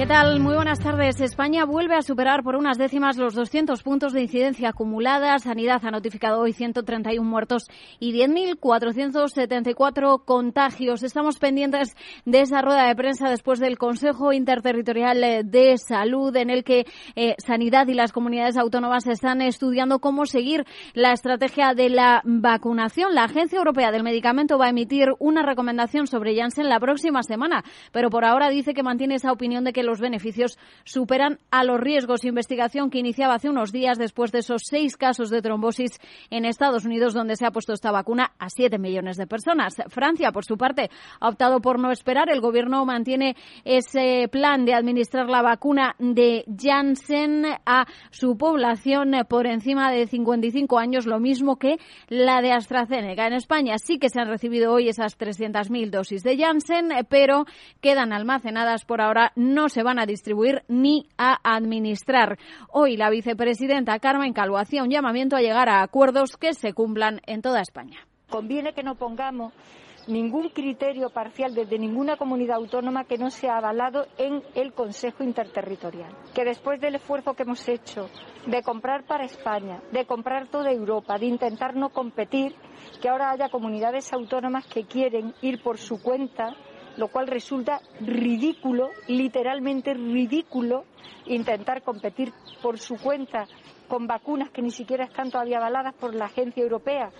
¿Qué tal? Muy buenas tardes. España vuelve a superar por unas décimas los 200 puntos de incidencia acumulada. Sanidad ha notificado hoy 131 muertos y 10.474 contagios. Estamos pendientes de esa rueda de prensa después del Consejo Interterritorial de Salud en el que eh, Sanidad y las comunidades autónomas están estudiando cómo seguir la estrategia de la vacunación. La Agencia Europea del Medicamento va a emitir una recomendación sobre Janssen la próxima semana, pero por ahora dice que mantiene esa opinión de que los beneficios superan a los riesgos. Investigación que iniciaba hace unos días después de esos seis casos de trombosis en Estados Unidos, donde se ha puesto esta vacuna a siete millones de personas. Francia, por su parte, ha optado por no esperar. El gobierno mantiene ese plan de administrar la vacuna de Janssen a su población por encima de 55 años, lo mismo que la de AstraZeneca. En España sí que se han recibido hoy esas 300.000 dosis de Janssen, pero quedan almacenadas por ahora. No se van a distribuir ni a administrar. Hoy la vicepresidenta Carmen Calvo hacía un llamamiento a llegar a acuerdos que se cumplan en toda España. Conviene que no pongamos ningún criterio parcial desde ninguna comunidad autónoma que no sea avalado en el Consejo Interterritorial. Que después del esfuerzo que hemos hecho de comprar para España, de comprar toda Europa, de intentar no competir, que ahora haya comunidades autónomas que quieren ir por su cuenta lo cual resulta ridículo, literalmente ridículo, intentar competir por su cuenta con vacunas que ni siquiera están todavía avaladas por la Agencia Europea.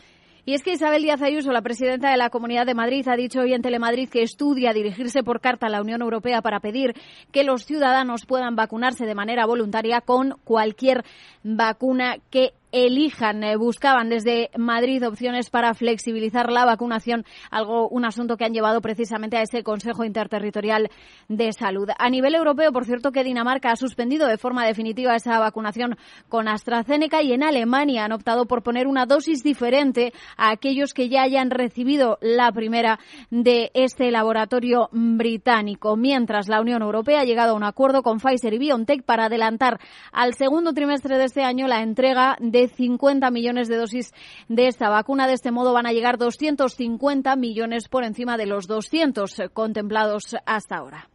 Y es que Isabel Díaz Ayuso, la presidenta de la Comunidad de Madrid, ha dicho hoy en Telemadrid que estudia dirigirse por carta a la Unión Europea para pedir que los ciudadanos puedan vacunarse de manera voluntaria con cualquier vacuna que elijan. Eh, buscaban desde Madrid opciones para flexibilizar la vacunación, algo, un asunto que han llevado precisamente a ese Consejo Interterritorial de Salud. A nivel europeo, por cierto, que Dinamarca ha suspendido de forma definitiva esa vacunación con AstraZeneca y en Alemania han optado por poner una dosis diferente a aquellos que ya hayan recibido la primera de este laboratorio británico. Mientras la Unión Europea ha llegado a un acuerdo con Pfizer y BioNTech para adelantar al segundo trimestre de este año la entrega de 50 millones de dosis de esta vacuna. De este modo van a llegar 250 millones por encima de los 200 contemplados hasta ahora.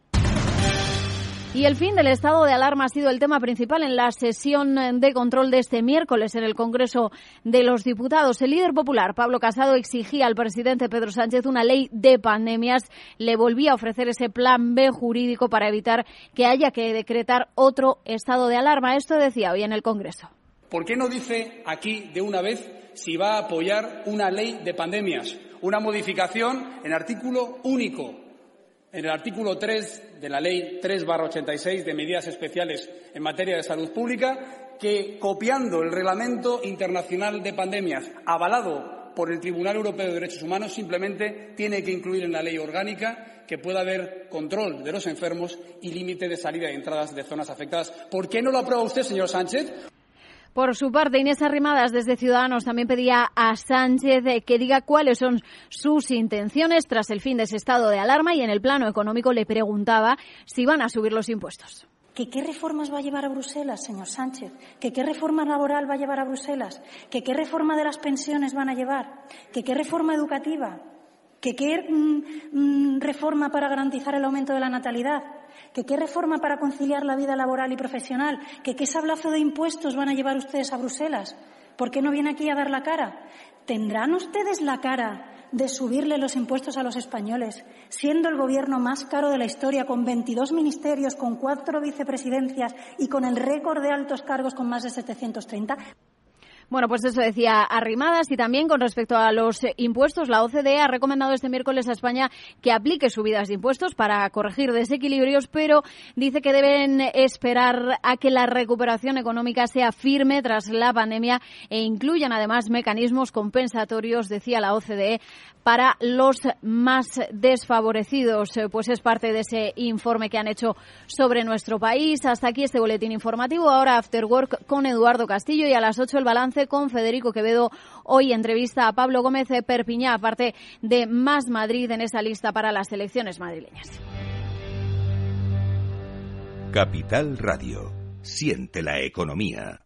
Y el fin del estado de alarma ha sido el tema principal en la sesión de control de este miércoles en el Congreso de los Diputados. El líder popular, Pablo Casado, exigía al presidente Pedro Sánchez una ley de pandemias. Le volvía a ofrecer ese plan B jurídico para evitar que haya que decretar otro estado de alarma. Esto decía hoy en el Congreso. ¿Por qué no dice aquí de una vez si va a apoyar una ley de pandemias, una modificación en artículo único, en el artículo 3 de la Ley 3-86 de medidas especiales en materia de salud pública, que copiando el Reglamento Internacional de Pandemias, avalado por el Tribunal Europeo de Derechos Humanos, simplemente tiene que incluir en la ley orgánica que pueda haber control de los enfermos y límite de salida y entradas de zonas afectadas. ¿Por qué no lo aprueba usted, señor Sánchez? Por su parte, Inés Arrimadas desde Ciudadanos también pedía a Sánchez que diga cuáles son sus intenciones tras el fin de ese estado de alarma y en el plano económico le preguntaba si van a subir los impuestos. ¿Que qué reformas va a llevar a Bruselas, señor Sánchez? ¿Que qué reforma laboral va a llevar a Bruselas? ¿Que qué reforma de las pensiones van a llevar? ¿Que qué reforma educativa? ¿Que qué mm, mm, reforma para garantizar el aumento de la natalidad? ¿Que qué reforma para conciliar la vida laboral y profesional? ¿Que qué sablazo de impuestos van a llevar ustedes a Bruselas? ¿Por qué no viene aquí a dar la cara? ¿Tendrán ustedes la cara de subirle los impuestos a los españoles, siendo el gobierno más caro de la historia, con 22 ministerios, con cuatro vicepresidencias y con el récord de altos cargos con más de 730? Bueno, pues eso decía Arrimadas y también con respecto a los impuestos, la OCDE ha recomendado este miércoles a España que aplique subidas de impuestos para corregir desequilibrios, pero dice que deben esperar a que la recuperación económica sea firme tras la pandemia e incluyan además mecanismos compensatorios, decía la OCDE, para los más desfavorecidos. Pues es parte de ese informe que han hecho sobre nuestro país. Hasta aquí este boletín informativo. Ahora After Work con Eduardo Castillo y a las 8 el balance con Federico Quevedo. Hoy entrevista a Pablo Gómez Perpiñá, aparte de Más Madrid en esa lista para las elecciones madrileñas. Capital Radio. Siente la economía.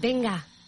Venga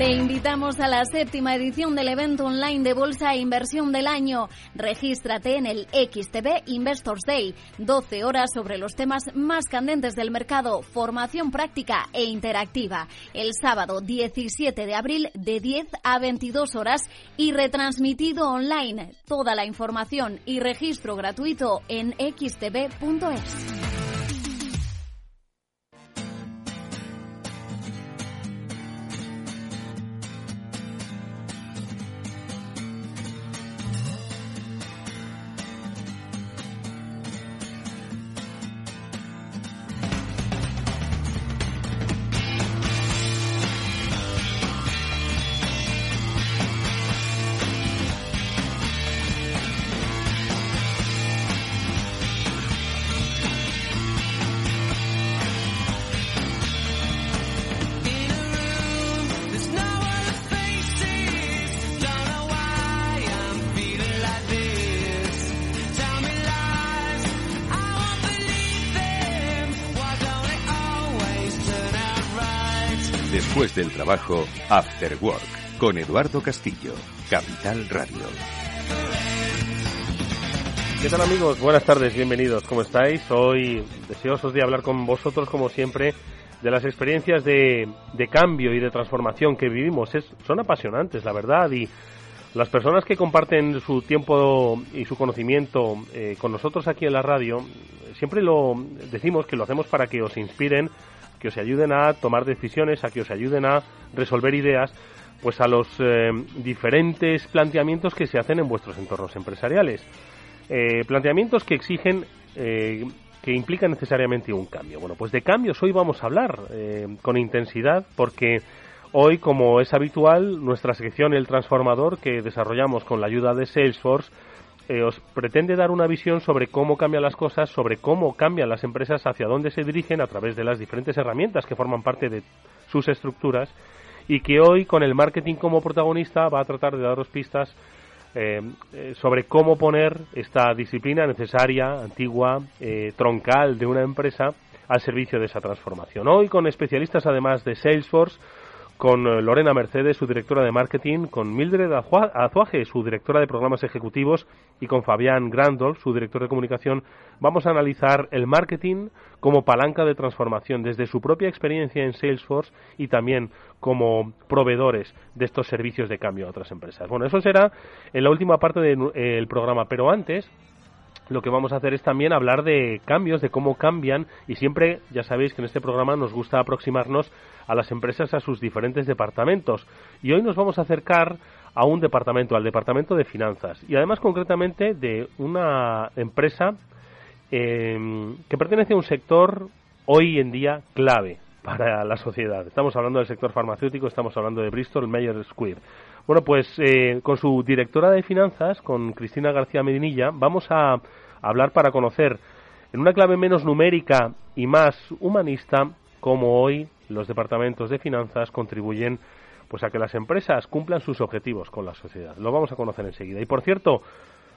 Te invitamos a la séptima edición del evento online de Bolsa e Inversión del año. Regístrate en el XTB Investors Day. 12 horas sobre los temas más candentes del mercado, formación práctica e interactiva. El sábado 17 de abril de 10 a 22 horas y retransmitido online. Toda la información y registro gratuito en xtb.es. trabajo, After Work, con Eduardo Castillo, Capital Radio. ¿Qué tal amigos? Buenas tardes, bienvenidos. ¿Cómo estáis? Hoy deseosos de hablar con vosotros, como siempre, de las experiencias de, cambio y de transformación que vivimos. Es, son apasionantes, la verdad, y las personas que comparten su tiempo y su conocimiento eh, con nosotros aquí en la radio, siempre lo decimos que lo hacemos para que os inspiren que os ayuden a tomar decisiones, a que os ayuden a resolver ideas, pues a los eh, diferentes planteamientos que se hacen en vuestros entornos empresariales. Eh, planteamientos que exigen, eh, que implican necesariamente un cambio. Bueno, pues de cambios hoy vamos a hablar con intensidad porque hoy, como es habitual, nuestra sección El Transformador que desarrollamos con la ayuda de Salesforce, eh, os pretende dar una visión sobre cómo cambian las cosas, sobre cómo cambian las empresas, hacia dónde se dirigen a través de las diferentes herramientas que forman parte de sus estructuras y que hoy con el marketing como protagonista va a tratar de daros pistas eh, eh, sobre cómo poner esta disciplina necesaria, antigua, troncal de una empresa al servicio de esa transformación. Hoy con especialistas además de Salesforce, con eh, Lorena Mercedes, su directora de marketing, con Mildred Azuaje, su directora de programas ejecutivos, y con Fabián Grandolf, su director de comunicación, vamos a analizar el marketing como palanca de transformación desde su propia experiencia en Salesforce y también como proveedores de estos servicios de cambio a otras empresas. Bueno, eso será en la última parte del eh, programa, pero antes lo que vamos a hacer es también hablar de cambios, de cómo cambian y siempre ya sabéis que en este programa nos gusta aproximarnos a las empresas a sus diferentes departamentos y hoy nos vamos a acercar a un departamento, al departamento de finanzas y además concretamente de una empresa em, que pertenece a un sector hoy en día clave para la sociedad. Estamos hablando del sector farmacéutico, estamos hablando de Bristol Myers Squibb. Bueno, pues eh, con su directora de finanzas, con Cristina García Medinilla, vamos a hablar para conocer en una clave menos numérica y más humanista cómo hoy los departamentos de finanzas contribuyen pues a que las empresas cumplan sus objetivos con la sociedad. Lo vamos a conocer enseguida. Y por cierto,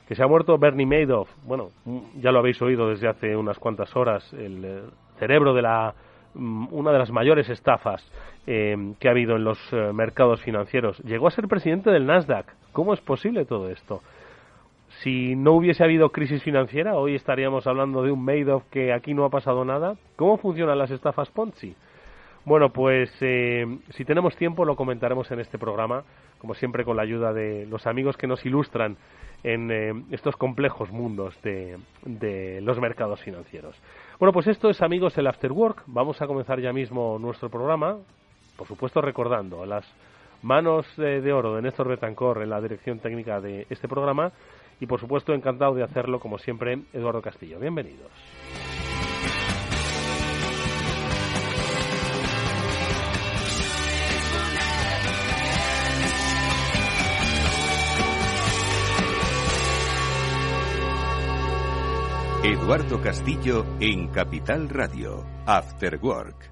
que se ha muerto Bernie Madoff, bueno, ya lo habéis oído desde hace unas cuantas horas, el eh, cerebro de la mm, una de las mayores estafas eh, que ha habido en los eh, mercados financieros. Llegó a ser presidente del Nasdaq. ¿Cómo es posible todo esto? Si no hubiese habido crisis financiera, hoy estaríamos hablando de un Madoff que aquí no ha pasado nada. ¿Cómo funcionan las estafas Ponzi? Bueno, pues eh, si tenemos tiempo lo comentaremos en este programa, como siempre con la ayuda de los amigos que nos ilustran en eh, estos complejos mundos de, de, los mercados financieros. Bueno, pues esto es amigos el After Work. Vamos a comenzar ya mismo nuestro programa, por supuesto recordando las manos eh, de oro de Néstor Betancor en la dirección técnica de este programa y por supuesto, encantado de hacerlo, como siempre, Eduardo Castillo. Bienvenidos. Eduardo Castillo en Capital Radio, After Work.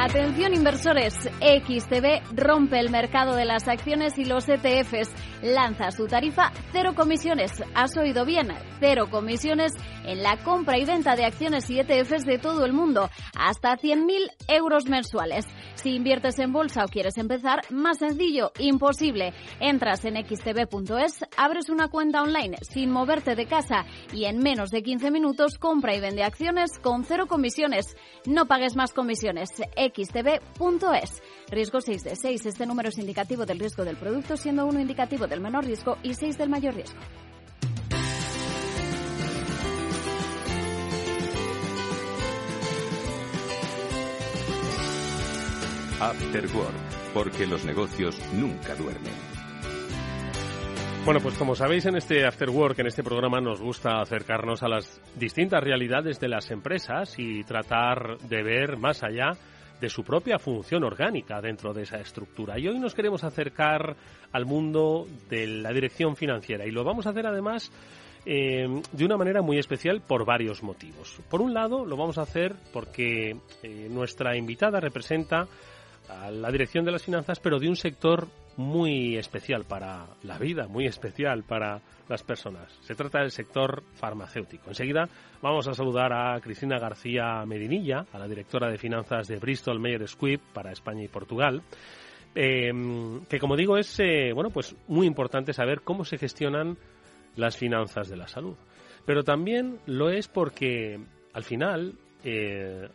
Atención inversores, XTB rompe el mercado de las acciones y los ETFs. Lanza su tarifa cero comisiones. Has oído bien, cero comisiones en la compra y venta de acciones y ETFs de todo el mundo, hasta 100.000 euros mensuales. Si inviertes en bolsa o quieres empezar, más sencillo, imposible. Entras en xtb.es, abres una cuenta online sin moverte de casa y en menos de 15 minutos compra y vende acciones con cero comisiones. No pagues más comisiones xtb.es. Riesgo 6 de 6. Este número es indicativo del riesgo del producto, siendo uno indicativo del menor riesgo y 6 del mayor riesgo. After Work, porque los negocios nunca duermen. Bueno, pues como sabéis en este After Work, en este programa nos gusta acercarnos a las distintas realidades de las empresas y tratar de ver más allá de su propia función orgánica dentro de esa estructura. Y hoy nos queremos acercar al mundo de la dirección financiera y lo vamos a hacer además eh, de una manera muy especial por varios motivos. Por un lado, lo vamos a hacer porque eh, nuestra invitada representa a la dirección de las finanzas, pero de un sector muy especial para la vida, muy especial para las personas. Se trata del sector farmacéutico. Enseguida vamos a saludar a Cristina García Medinilla, a la directora de finanzas de Bristol Myers Squibb para España y Portugal. Eh, que como digo es eh, bueno pues muy importante saber cómo se gestionan las finanzas de la salud pero también lo es porque al final eh,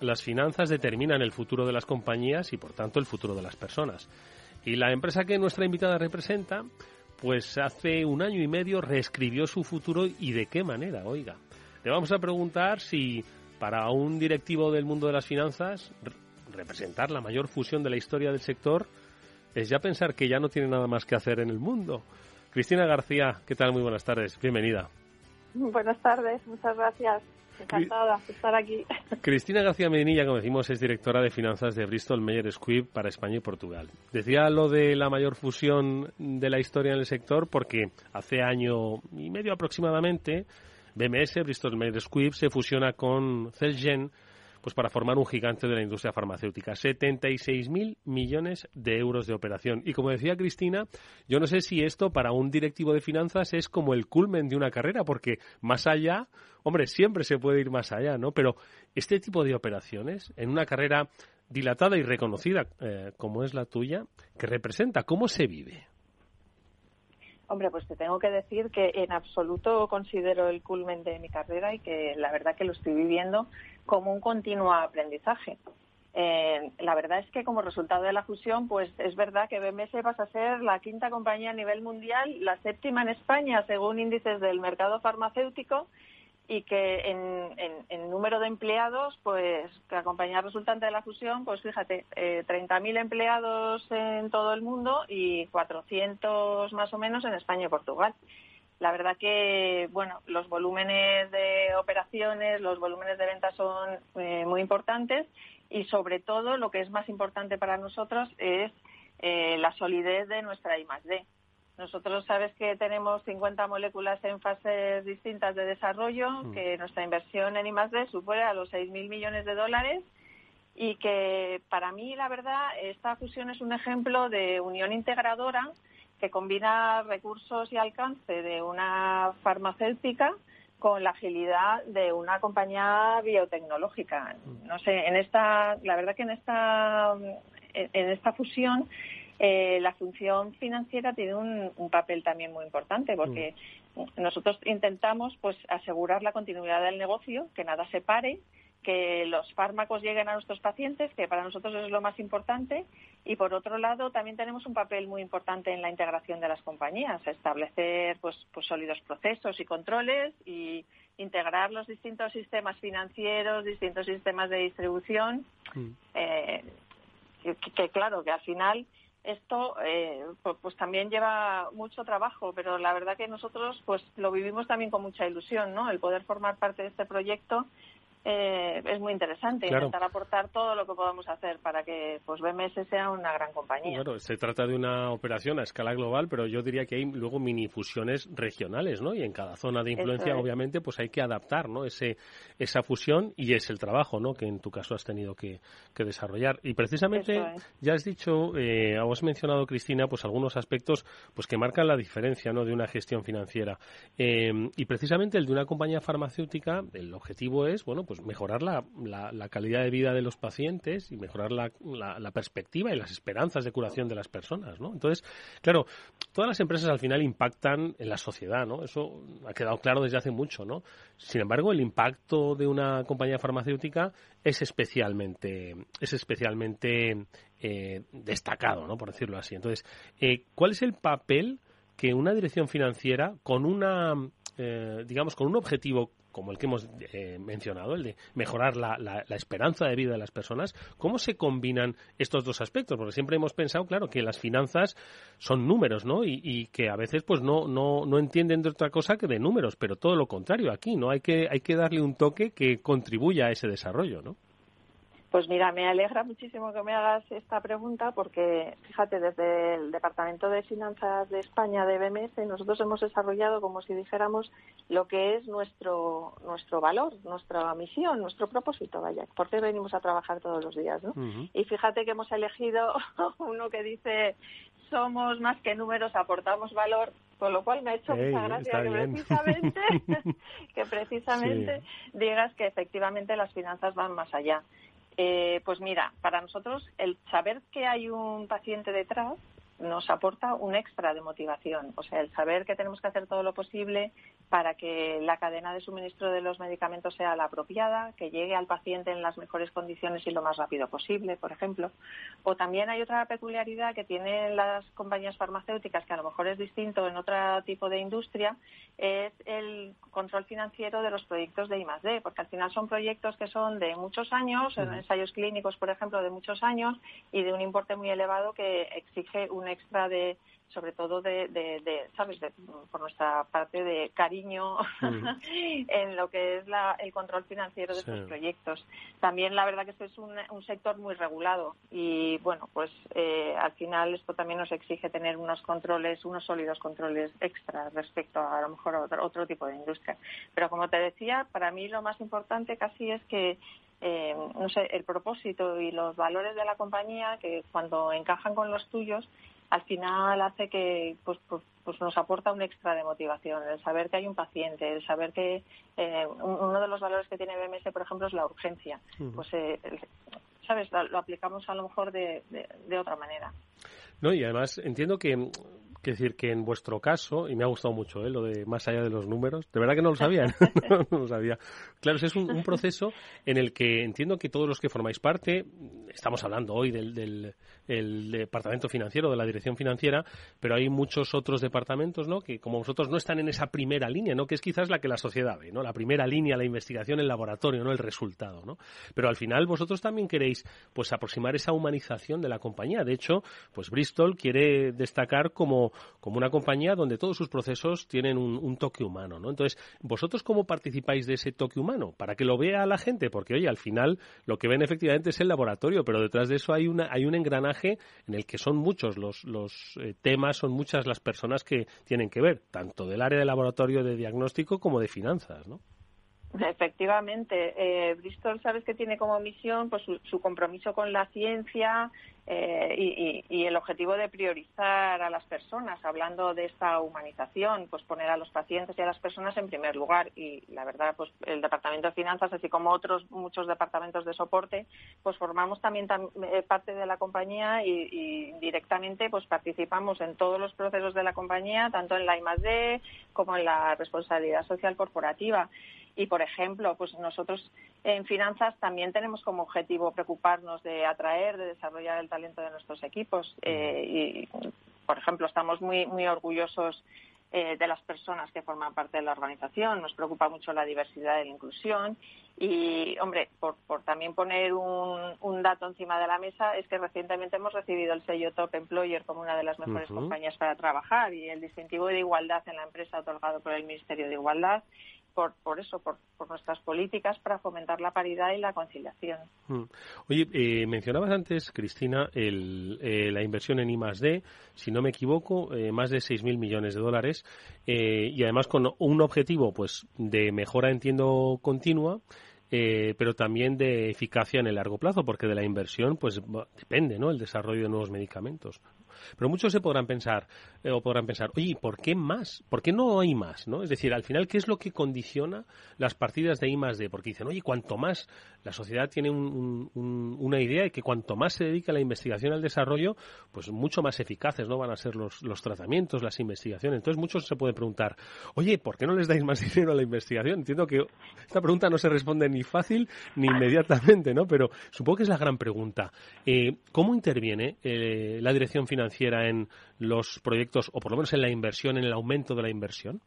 las finanzas determinan el futuro de las compañías y por tanto el futuro de las personas y la empresa que nuestra invitada representa pues hace un año y medio reescribió su futuro y de qué manera, oiga. Le vamos a preguntar si para un directivo del mundo de las finanzas representar la mayor fusión de la historia del sector es ya pensar que ya no tiene nada más que hacer en el mundo. Cristina García, ¿qué tal? Muy buenas tardes, bienvenida. Buenas tardes, muchas gracias. Encantada de estar aquí. Cristina García Medinilla, como decimos, es directora de finanzas de Bristol Myers Squibb para España y Portugal. Decía lo de la mayor fusión de la historia en el sector porque hace año y medio aproximadamente BMS, Bristol Myers Squibb, se fusiona con Celgen pues para formar un gigante de la industria farmacéutica. 76.000 millones de euros de operación. Y como decía Cristina, yo no sé si esto para un directivo de finanzas es como el culmen de una carrera, porque más allá, hombre, siempre se puede ir más allá, ¿no? Pero este tipo de operaciones, en una carrera dilatada y reconocida eh, como es la tuya, que representa, ¿cómo se vive? Hombre, pues te tengo que decir que en absoluto considero el culmen de mi carrera y que la verdad que lo estoy viviendo como un continuo aprendizaje. Eh, la verdad es que como resultado de la fusión, pues es verdad que BMS pasa a ser la quinta compañía a nivel mundial, la séptima en España según índices del mercado farmacéutico y que en, número de empleados, pues la compañía resultante de la fusión, pues fíjate, eh, 30.000 empleados en todo el mundo y 400 más o menos en España y Portugal. La verdad que, bueno, los volúmenes de operaciones, los volúmenes de ventas son eh, muy importantes y sobre todo lo que es más importante para nosotros es eh, la solidez de nuestra I+D. Nosotros sabes que tenemos 50 moléculas en fases distintas de desarrollo, mm. que nuestra inversión en I+D supera los 6.000 millones de dólares y que para mí, la verdad, esta fusión es un ejemplo de unión integradora que combina recursos y alcance de una farmacéutica con la agilidad de una compañía biotecnológica. No sé, en esta, la verdad que en esta, en esta fusión eh, la función financiera tiene un, papel también muy importante porque mm. nosotros intentamos pues asegurar la continuidad del negocio, que nada se pare que los fármacos lleguen a nuestros pacientes, que para nosotros es lo más importante, y por otro lado también tenemos un papel muy importante en la integración de las compañías, establecer pues, pues sólidos procesos y controles y integrar los distintos sistemas financieros, distintos sistemas de distribución, mm. eh, que, claro, que al final esto eh, pues, pues, también lleva mucho trabajo, pero la verdad que nosotros pues lo vivimos también con mucha ilusión, ¿no? El poder formar parte de este proyecto eh, es muy interesante intentar aportar todo lo que podamos hacer para que pues BMS sea una gran compañía. Bueno, se trata de una operación a escala global, pero yo diría que hay luego mini fusiones regionales, ¿no? Y en cada zona de influencia, obviamente, pues hay que adaptar, ¿no? Ese, esa fusión y es el trabajo, ¿no? Que en tu caso has tenido que, desarrollar. Y precisamente, ya has dicho, eh, has mencionado, Cristina, pues algunos aspectos pues que marcan la diferencia, ¿no? De una gestión financiera. Eh, y precisamente el de una compañía farmacéutica, el objetivo es, bueno, pues pues mejorar la, la, calidad de vida de los pacientes y mejorar la, la, perspectiva y las esperanzas de curación de las personas, ¿no? Entonces, claro, todas las empresas al final impactan en la sociedad, ¿no? Eso ha quedado claro desde hace mucho, ¿no? Sin embargo, el impacto de una compañía farmacéutica es especialmente, es especialmente eh, destacado, ¿no? Por decirlo así. Entonces, eh, ¿cuál es el papel que una dirección financiera con una, eh, digamos, con un objetivo como el que hemos eh, mencionado, el de mejorar la, la, esperanza de vida de las personas, ¿cómo se combinan estos dos aspectos? Porque siempre hemos pensado, claro, que las finanzas son números, ¿no? Y, y, que a veces pues no, no, no entienden de otra cosa que de números, pero todo lo contrario aquí, ¿no? Hay que, hay que darle un toque que contribuya a ese desarrollo, ¿no? Pues mira, me alegra muchísimo que me hagas esta pregunta porque, fíjate, desde el Departamento de Finanzas de España de BMS nosotros hemos desarrollado, como si dijéramos, lo que es nuestro nuestro valor, nuestra misión, nuestro propósito, vaya, porque venimos a trabajar todos los días, ¿no? Y fíjate que hemos elegido uno que dice somos más que números, aportamos valor, con lo cual me ha hecho mucha gracia que precisamente, que precisamente digas que efectivamente las finanzas van más allá. Eh, pues mira, para nosotros el saber que hay un paciente detrás nos aporta un extra de motivación. O sea, el saber que tenemos que hacer todo lo posible para que la cadena de suministro de los medicamentos sea la apropiada, que llegue al paciente en las mejores condiciones y lo más rápido posible, por ejemplo. O también hay otra peculiaridad que tienen las compañías farmacéuticas, que a lo mejor es distinto en otro tipo de industria, es el control financiero de los proyectos de I+D, porque al final son proyectos que son de muchos años, ensayos clínicos, por ejemplo, de muchos años y de un importe muy elevado que exige un extra de sobre todo de, de, ¿sabes?, por nuestra parte de cariño en lo que es la, el control financiero de estos proyectos. También la verdad que este es un, sector muy regulado y, bueno, pues eh, al final esto también nos exige tener unos controles, unos sólidos controles extra respecto a, a lo mejor otro, otro tipo de industria. Pero como te decía, para mí lo más importante casi es que eh, no sé, el propósito y los valores de la compañía que cuando encajan con los tuyos al final hace que pues, pues, pues, nos aporta un extra de motivación, el saber que hay un paciente, el saber que eh, uno de los valores que tiene BMS, por ejemplo, es la urgencia. Pues, eh, ¿sabes? Lo, aplicamos a lo mejor de, de, otra manera. No, y además entiendo que que decir que en vuestro caso, y me ha gustado mucho ¿eh? lo de más allá de los números, de verdad que no lo sabía, no, lo sabía. Claro, es un, proceso en el que entiendo que todos los que formáis parte, estamos hablando hoy del, del departamento financiero, de la dirección financiera, pero hay muchos otros departamentos, ¿no? Que como vosotros no están en esa primera línea, ¿no? Que es quizás la que la sociedad ve, ¿no? La primera línea, la investigación, el laboratorio, ¿no? El resultado, ¿no? Pero al final vosotros también queréis, pues, aproximar esa humanización de la compañía. De hecho, pues Bristol quiere destacar como como una compañía donde todos sus procesos tienen un, toque humano, ¿no? Entonces, ¿vosotros cómo participáis de ese toque humano? Para que lo vea la gente, porque, oye, al final lo que ven efectivamente es el laboratorio, pero detrás de eso hay, una, hay un engranaje en el que son muchos los, los eh, temas, son muchas las personas que tienen que ver, tanto del área de laboratorio de diagnóstico como de finanzas, ¿no? Efectivamente, eh, Bristol sabes que tiene como misión pues su, compromiso con la ciencia eh, y, el objetivo de priorizar a las personas, hablando de esta humanización, pues poner a los pacientes y a las personas en primer lugar. Y la verdad, pues el Departamento de Finanzas, así como otros muchos departamentos de soporte, pues formamos también eh, parte de la compañía y, y, directamente pues participamos en todos los procesos de la compañía, tanto en la I+D como en la responsabilidad social corporativa. Y, por ejemplo, pues nosotros en finanzas también tenemos como objetivo preocuparnos de atraer, de desarrollar el talento de nuestros equipos. Eh, y, por ejemplo, estamos muy, muy orgullosos eh, de las personas que forman parte de la organización. Nos preocupa mucho la diversidad y la inclusión. Y, hombre, por, también poner un, dato encima de la mesa, es que recientemente hemos recibido el sello Top Employer como una de las mejores compañías para trabajar y el distintivo de igualdad en la empresa otorgado por el Ministerio de Igualdad por, por eso, por, nuestras políticas para fomentar la paridad y la conciliación. Mm. Oye, eh, mencionabas antes, Cristina, el, eh, la inversión en I+.D., si no me equivoco, eh, más de 6.000 millones de dólares, y además con un objetivo pues de mejora, entiendo, continua, pero también de eficacia en el largo plazo, porque de la inversión pues depende ¿no? el desarrollo de nuevos medicamentos. Pero muchos se podrán pensar, eh, o podrán pensar, oye, ¿por qué más? ¿Por qué no hay más? ¿no? Es decir, al final, ¿qué es lo que condiciona las partidas de I más D? Porque dicen, oye, cuanto más la sociedad tiene una idea de que cuanto más se dedica a la investigación al desarrollo, pues mucho más eficaces no van a ser los, los tratamientos, las investigaciones. Entonces, muchos se pueden preguntar, oye, ¿por qué no les dais más dinero a la investigación? Entiendo que esta pregunta no se responde ni fácil ni inmediatamente, ¿no? Pero supongo que es la gran pregunta. Eh, ¿Cómo interviene eh, la dirección financiera en los proyectos, o por lo menos en la inversión, en el aumento de la inversión?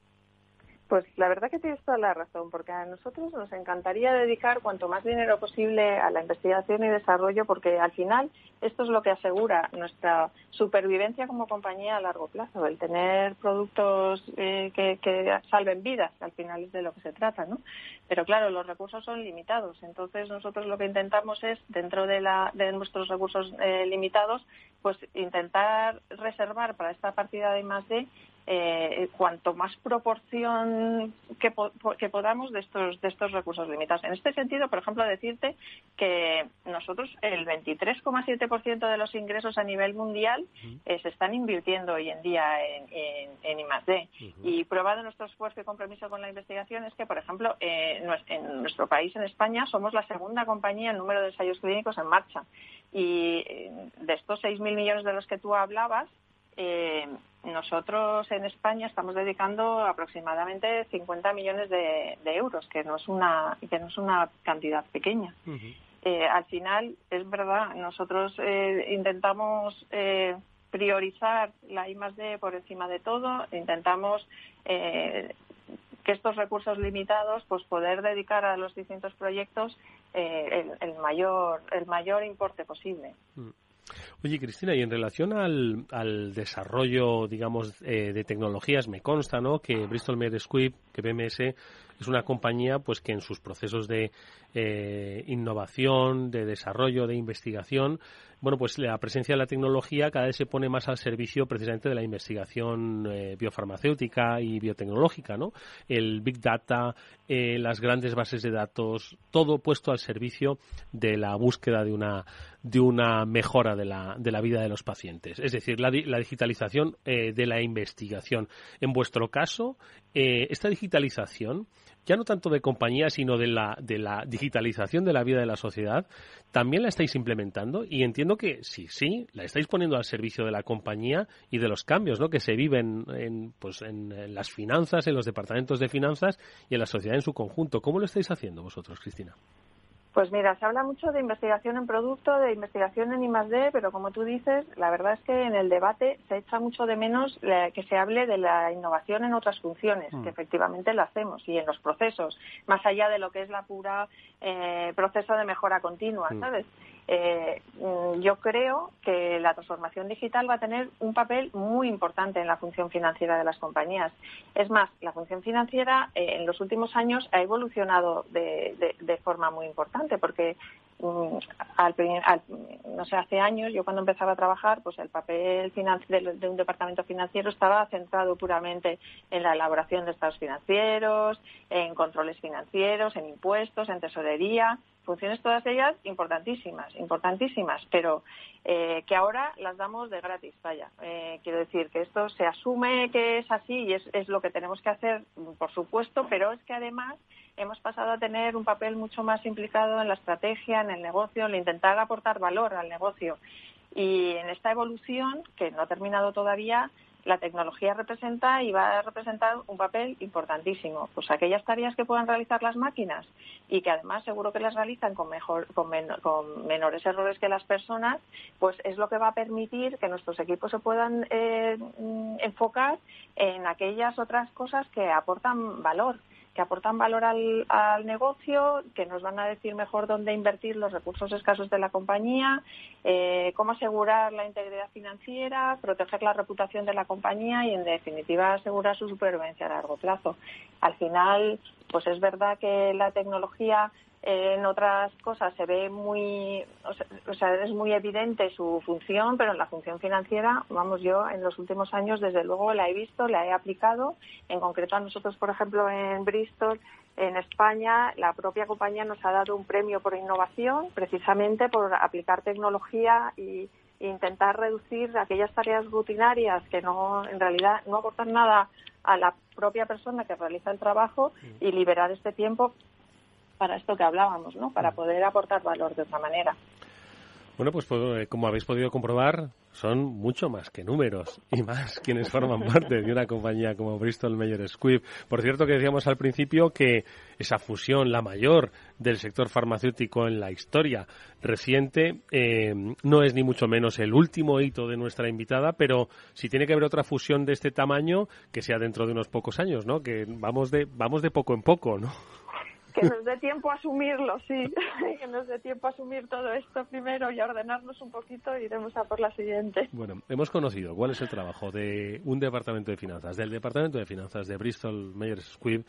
Pues la verdad que tienes toda la razón, porque a nosotros nos encantaría dedicar cuanto más dinero posible a la investigación y desarrollo, porque al final esto es lo que asegura nuestra supervivencia como compañía a largo plazo, el tener productos eh, que, salven vidas, que al final es de lo que se trata, ¿no? Pero claro, los recursos son limitados, entonces nosotros lo que intentamos es, dentro de, la, de nuestros recursos eh, limitados, pues intentar reservar para esta partida de más de eh, cuanto más proporción que, que, podamos de estos, de estos recursos limitados. En este sentido, por ejemplo, decirte que nosotros el 23,7% de los ingresos a nivel mundial eh, se están invirtiendo hoy en día en, en, en I+.D. Y prueba de nuestro esfuerzo y compromiso con la investigación es que, por ejemplo, eh, en nuestro país, en España, somos la segunda compañía en número de ensayos clínicos en marcha. Y de estos 6.000 millones de los que tú hablabas, eh, nosotros en España estamos dedicando aproximadamente 50 millones de, euros, que no es una que no es una cantidad pequeña. Eh, al final es verdad, nosotros eh, intentamos eh, priorizar la I más D por encima de todo, intentamos que estos recursos limitados, pues poder dedicar a los distintos proyectos el, mayor el mayor importe posible. Mm. Oye, Cristina, y en relación al, al desarrollo, digamos, eh, de tecnologías, me consta, ¿no?, que Bristol Myers Squibb, que BMS, es una compañía, pues, que en sus procesos de eh, innovación, de desarrollo, de investigación, bueno, pues la presencia de la tecnología cada vez se pone más al servicio precisamente de la investigación eh, biofarmacéutica y biotecnológica, ¿no? El Big Data, eh, las grandes bases de datos, todo puesto al servicio de la búsqueda de una, de una mejora de la, de la vida de los pacientes. Es decir, la, la digitalización eh, de la investigación. En vuestro caso, esta digitalización ya no tanto de compañía, sino de la, de la digitalización de la vida de la sociedad, también la estáis implementando y entiendo que sí, sí, la estáis poniendo al servicio de la compañía y de los cambios ¿no? que se viven en, pues, en las finanzas, en los departamentos de finanzas y en la sociedad en su conjunto. ¿Cómo lo estáis haciendo vosotros, Cristina? Pues mira, se habla mucho de investigación en producto, de investigación en I+.D., pero como tú dices, la verdad es que en el debate se echa mucho de menos que se hable de la innovación en otras funciones, que mm. efectivamente la hacemos, y en los procesos, más allá de lo que es la pura eh, proceso de mejora continua, mm. ¿sabes? Eh, mm, yo creo que la transformación digital va a tener un papel muy importante en la función financiera de las compañías. Es más, la función financiera eh, en los últimos años ha evolucionado de, de forma muy importante porque Mm, al, no sé, hace años, yo cuando empezaba a trabajar, pues el papel de, de, un departamento financiero estaba centrado puramente en la elaboración de estados financieros, en controles financieros, en impuestos, en tesorería, funciones todas ellas importantísimas, importantísimas, pero eh, que ahora las damos de gratis, vaya. Eh, quiero decir que esto se asume que es así y es, es lo que tenemos que hacer, por supuesto, pero es que además hemos pasado a tener un papel mucho más implicado en la estrategia, en el negocio, en intentar aportar valor al negocio. Y en esta evolución, que no ha terminado todavía, la tecnología representa y va a representar un papel importantísimo. Pues aquellas tareas que puedan realizar las máquinas y que además seguro que las realizan con, mejor, con, menores errores que las personas, pues es lo que va a permitir que nuestros equipos se puedan eh, enfocar en aquellas otras cosas que aportan valor que aportan valor al, negocio, que nos van a decir mejor dónde invertir los recursos escasos de la compañía, eh, cómo asegurar la integridad financiera, proteger la reputación de la compañía y, en definitiva, asegurar su supervivencia a largo plazo. Al final, pues es verdad que la tecnología en otras cosas se ve muy, o sea, es muy evidente su función, pero en la función financiera, vamos, yo en los últimos años desde luego la he visto, la he aplicado. En concreto a nosotros, por ejemplo, en Bristol, en España, la propia compañía nos ha dado un premio por innovación, precisamente por aplicar tecnología y intentar reducir aquellas tareas rutinarias que no, en realidad no aportan nada a la propia persona que realiza el trabajo y liberar este tiempo para esto que hablábamos, ¿no? Para mm. poder aportar valor de otra manera. Bueno, pues, pues como habéis podido comprobar, son mucho más que números y más quienes forman parte de una compañía como Bristol Myers Squibb. Por cierto, que decíamos al principio que esa fusión, la mayor del sector farmacéutico en la historia reciente, eh, no es ni mucho menos el último hito de nuestra invitada, pero si tiene que haber otra fusión de este tamaño, que sea dentro de unos pocos años, ¿no? Que vamos de, vamos de poco en poco, ¿no? Que nos dé tiempo a asumirlo, sí, que nos dé tiempo a asumir todo esto primero y a ordenarnos un poquito y iremos a por la siguiente. Bueno, hemos conocido cuál es el trabajo de un departamento de finanzas, del departamento de finanzas de Bristol Myers Squibb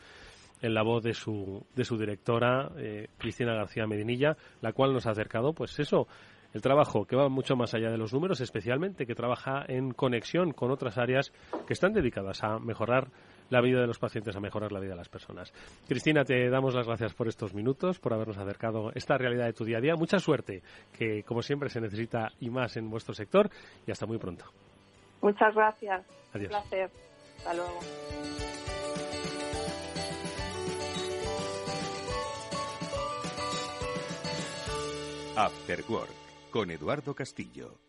en la voz de su, de su directora, eh, Cristina García Medinilla, la cual nos ha acercado, pues eso, el trabajo que va mucho más allá de los números, especialmente que trabaja en conexión con otras áreas que están dedicadas a mejorar la vida de los pacientes, a mejorar la vida de las personas. Cristina, te damos las gracias por estos minutos, por habernos acercado esta realidad de tu día a día. Mucha suerte, que como siempre se necesita y más en vuestro sector, y hasta muy pronto. Muchas gracias. Adiós. Un placer. Hasta luego. After Work con Eduardo Castillo.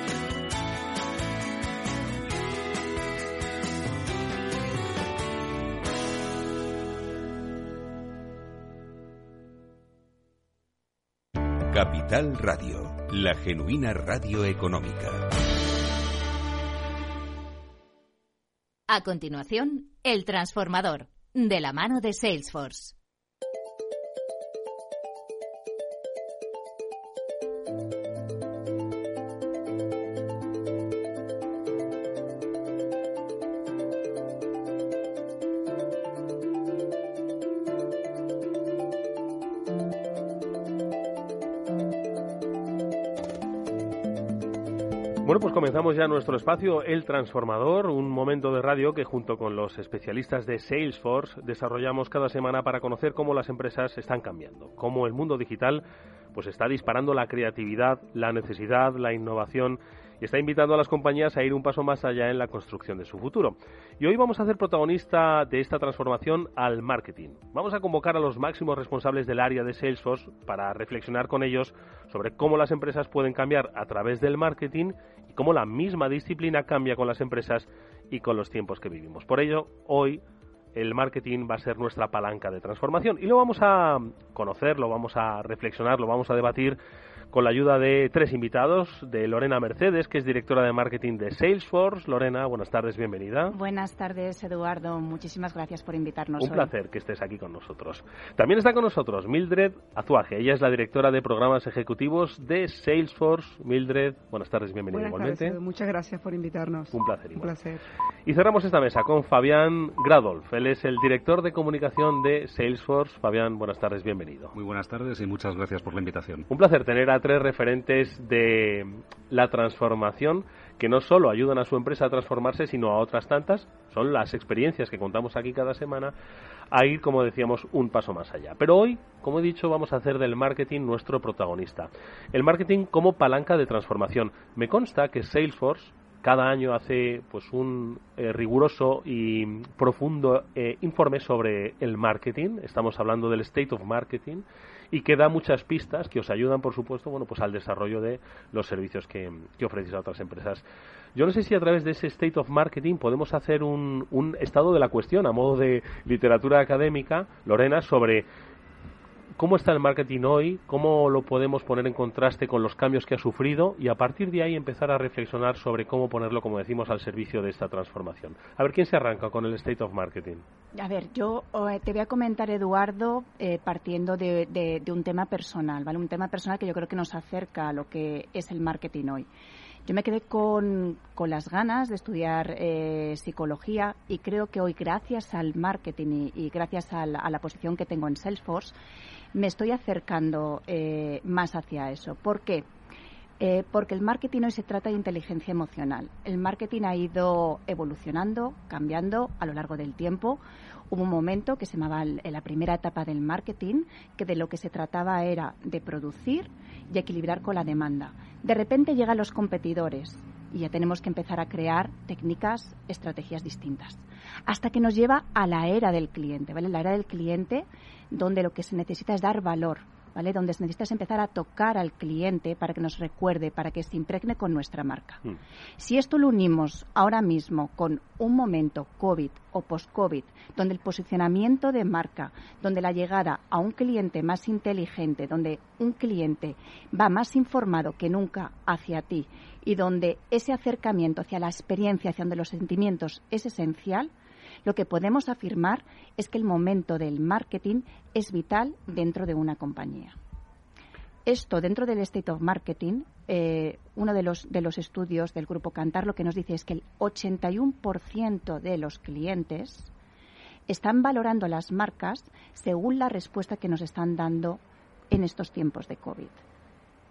Capital Radio, la genuina radio económica. A continuación, El Transformador, de la mano de Salesforce. Comenzamos ya nuestro espacio El Transformador, un momento de radio que junto con los especialistas de Salesforce desarrollamos cada semana para conocer cómo las empresas están cambiando, cómo el mundo digital pues está disparando la creatividad, la necesidad, la innovación y está invitando a las compañías a ir un paso más allá en la construcción de su futuro. Y hoy vamos a hacer protagonista de esta transformación al marketing. Vamos a convocar a los máximos responsables del área de Salesforce para reflexionar con ellos sobre cómo las empresas pueden cambiar a través del marketing y cómo la misma disciplina cambia con las empresas y con los tiempos que vivimos. Por ello, hoy el marketing va a ser nuestra palanca de transformación y lo vamos a conocer, lo vamos a reflexionar, lo vamos a debatir con la ayuda de tres invitados, de Lorena Mercedes, que es directora de marketing de Salesforce. Lorena, buenas tardes, bienvenida. Buenas tardes, Eduardo. Muchísimas gracias por invitarnos. Un placer que estés aquí con nosotros. También está con nosotros Mildred Azuaje. Ella es la directora de programas ejecutivos de Salesforce. Mildred, buenas tardes, bienvenida igualmente. Muchas gracias por invitarnos. Un placer. Un placer. Y cerramos esta mesa con Fabián Gradolf. Él es el director de comunicación de Salesforce. Fabián, buenas tardes, bienvenido. Muy buenas tardes y muchas gracias por la invitación. Un placer tener a tres referentes de la transformación que no solo ayudan a su empresa a transformarse, sino a otras tantas, son las experiencias que contamos aquí cada semana, a ir, como decíamos, un paso más allá. Pero hoy, como he dicho, vamos a hacer del marketing nuestro protagonista. El marketing como palanca de transformación. Me consta que Salesforce cada año hace pues un eh, riguroso y profundo eh, informe sobre el marketing. Estamos hablando del state of marketing y que da muchas pistas que os ayudan, por supuesto, bueno, pues al desarrollo de los servicios que, que ofrecéis a otras empresas. Yo no sé si a través de ese State of Marketing podemos hacer un, un estado de la cuestión a modo de literatura académica, Lorena, sobre cómo está el marketing hoy, cómo lo podemos poner en contraste con los cambios que ha sufrido y a partir de ahí empezar a reflexionar sobre cómo ponerlo, como decimos, al servicio de esta transformación. A ver, ¿quién se arranca con el State of Marketing? A ver, yo eh, te voy a comentar, Eduardo, eh, partiendo de, un tema personal, ¿vale? Un tema personal que yo creo que nos acerca a lo que es el marketing hoy. Yo me quedé con, las ganas de estudiar eh, psicología y creo que hoy, gracias al marketing y, gracias a la, posición que tengo en Salesforce, me estoy acercando eh, más hacia eso. ¿Por qué? Eh, porque el marketing hoy se trata de inteligencia emocional. El marketing ha ido evolucionando, cambiando a lo largo del tiempo. Hubo un momento que se llamaba la primera etapa del marketing, que de lo que se trataba era de producir y equilibrar con la demanda. De repente llegan los competidores y ya tenemos que empezar a crear técnicas, estrategias distintas. Hasta que nos lleva a la era del cliente, ¿vale? La era del cliente donde lo que se necesita es dar valor, ¿vale? Donde se necesita es empezar a tocar al cliente para que nos recuerde, para que se impregne con nuestra marca. Hmm. Si esto lo unimos ahora mismo con un momento COVID o post-COVID, donde el posicionamiento de marca, donde la llegada a un cliente más inteligente, donde un cliente va más informado que nunca hacia ti y donde ese acercamiento hacia la experiencia, hacia donde los sentimientos es esencial, lo que podemos afirmar es que el momento del marketing es vital dentro de una compañía. Esto, dentro del State of Marketing, eh, uno de los, de los estudios del Grupo Cantar lo que nos dice es que el 81% de los clientes están valorando las marcas según la respuesta que nos están dando en estos tiempos de COVID.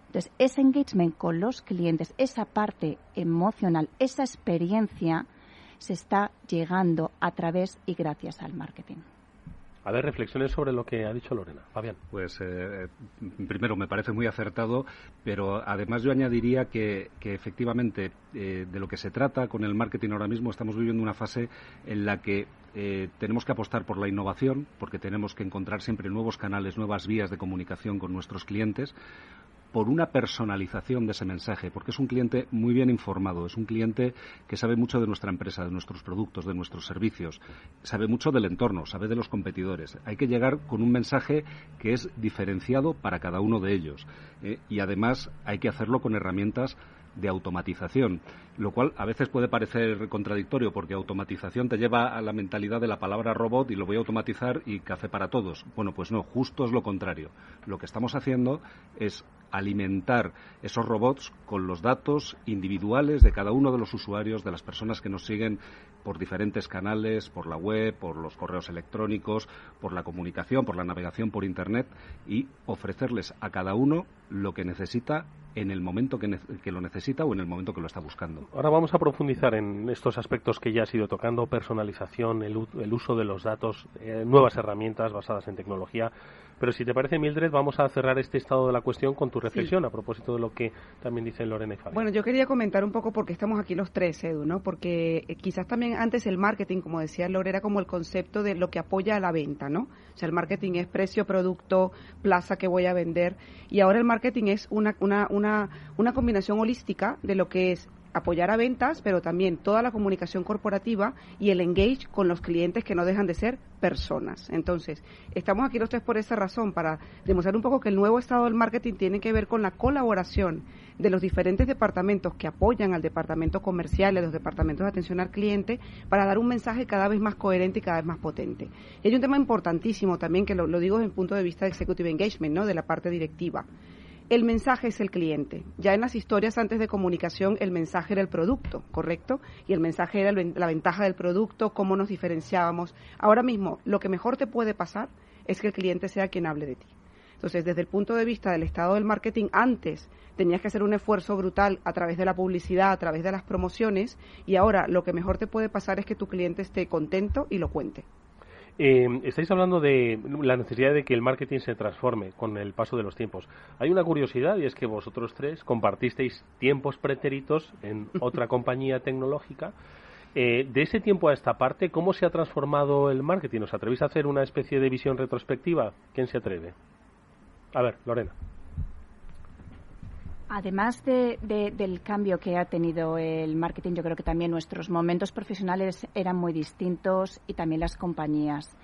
Entonces, ese engagement con los clientes, esa parte emocional, esa experiencia, se está llegando a través y gracias al marketing. A ver, reflexiones sobre lo que ha dicho Lorena. Fabián. Pues eh, primero me parece muy acertado, pero además yo añadiría que, efectivamente eh, de lo que se trata con el marketing ahora mismo estamos viviendo una fase en la que eh, tenemos que apostar por la innovación, porque tenemos que encontrar siempre nuevos canales, nuevas vías de comunicación con nuestros clientes, por una personalización de ese mensaje, porque es un cliente muy bien informado, es un cliente que sabe mucho de nuestra empresa, de nuestros productos, de nuestros servicios, sabe mucho del entorno, sabe de los competidores. Hay que llegar con un mensaje que es diferenciado para cada uno de ellos eh, y además hay que hacerlo con herramientas de automatización, lo cual a veces puede parecer contradictorio porque automatización te lleva a la mentalidad de la palabra robot y lo voy a automatizar y café para todos. Bueno, pues no, justo es lo contrario. Lo que estamos haciendo es alimentar esos robots con los datos individuales de cada uno de los usuarios, de las personas que nos siguen por diferentes canales, por la web, por los correos electrónicos, por la comunicación, por la navegación por Internet y ofrecerles a cada uno lo que necesita en el momento que, lo necesita o en el momento que lo está buscando. Ahora vamos a profundizar en estos aspectos que ya has ido tocando, personalización, el, uso de los datos, eh, nuevas herramientas basadas en tecnología. Pero si te parece, Mildred, vamos a cerrar este estado de la cuestión con tu reflexión a propósito de lo que también dicen Lorena y Fabián. Bueno, yo quería comentar un poco porque estamos aquí los tres, Edu, ¿no? Porque eh, quizás también antes el marketing, como decía Lorena, era como el concepto de lo que apoya a la venta, ¿no? O sea, el marketing es precio, producto, plaza que voy a vender. Y ahora el marketing es una, una, una, una combinación holística de lo que es apoyar a ventas, pero también toda la comunicación corporativa y el engage con los clientes que no dejan de ser personas. Entonces, estamos aquí los tres por esa razón, para demostrar un poco que el nuevo estado del marketing tiene que ver con la colaboración de los diferentes departamentos que apoyan al departamento comercial a los departamentos de atención al cliente para dar un mensaje cada vez más coherente y cada vez más potente. Y hay un tema importantísimo también, que lo, lo digo desde el punto de vista de executive engagement, ¿no? de la parte directiva el mensaje es el cliente. Ya en las historias antes de comunicación el mensaje era el producto, ¿correcto? Y el mensaje era la ventaja del producto, cómo nos diferenciábamos. Ahora mismo, lo que mejor te puede pasar es que el cliente sea quien hable de ti. Entonces, desde el punto de vista del estado del marketing, antes tenías que hacer un esfuerzo brutal a través de la publicidad, a través de las promociones, y ahora lo que mejor te puede pasar es que tu cliente esté contento y lo cuente. Eh, estáis hablando de la necesidad de que el marketing se transforme con el paso de los tiempos. Hay una curiosidad y es que vosotros tres compartisteis tiempos pretéritos en otra compañía tecnológica. Eh, de ese tiempo a esta parte, ¿cómo se ha transformado el marketing? ¿Os atrevéis a hacer una especie de visión retrospectiva? ¿Quién se atreve? A ver, Lorena. Además del cambio que ha tenido el marketing, yo creo que también nuestros momentos profesionales eran muy distintos y también las compañías.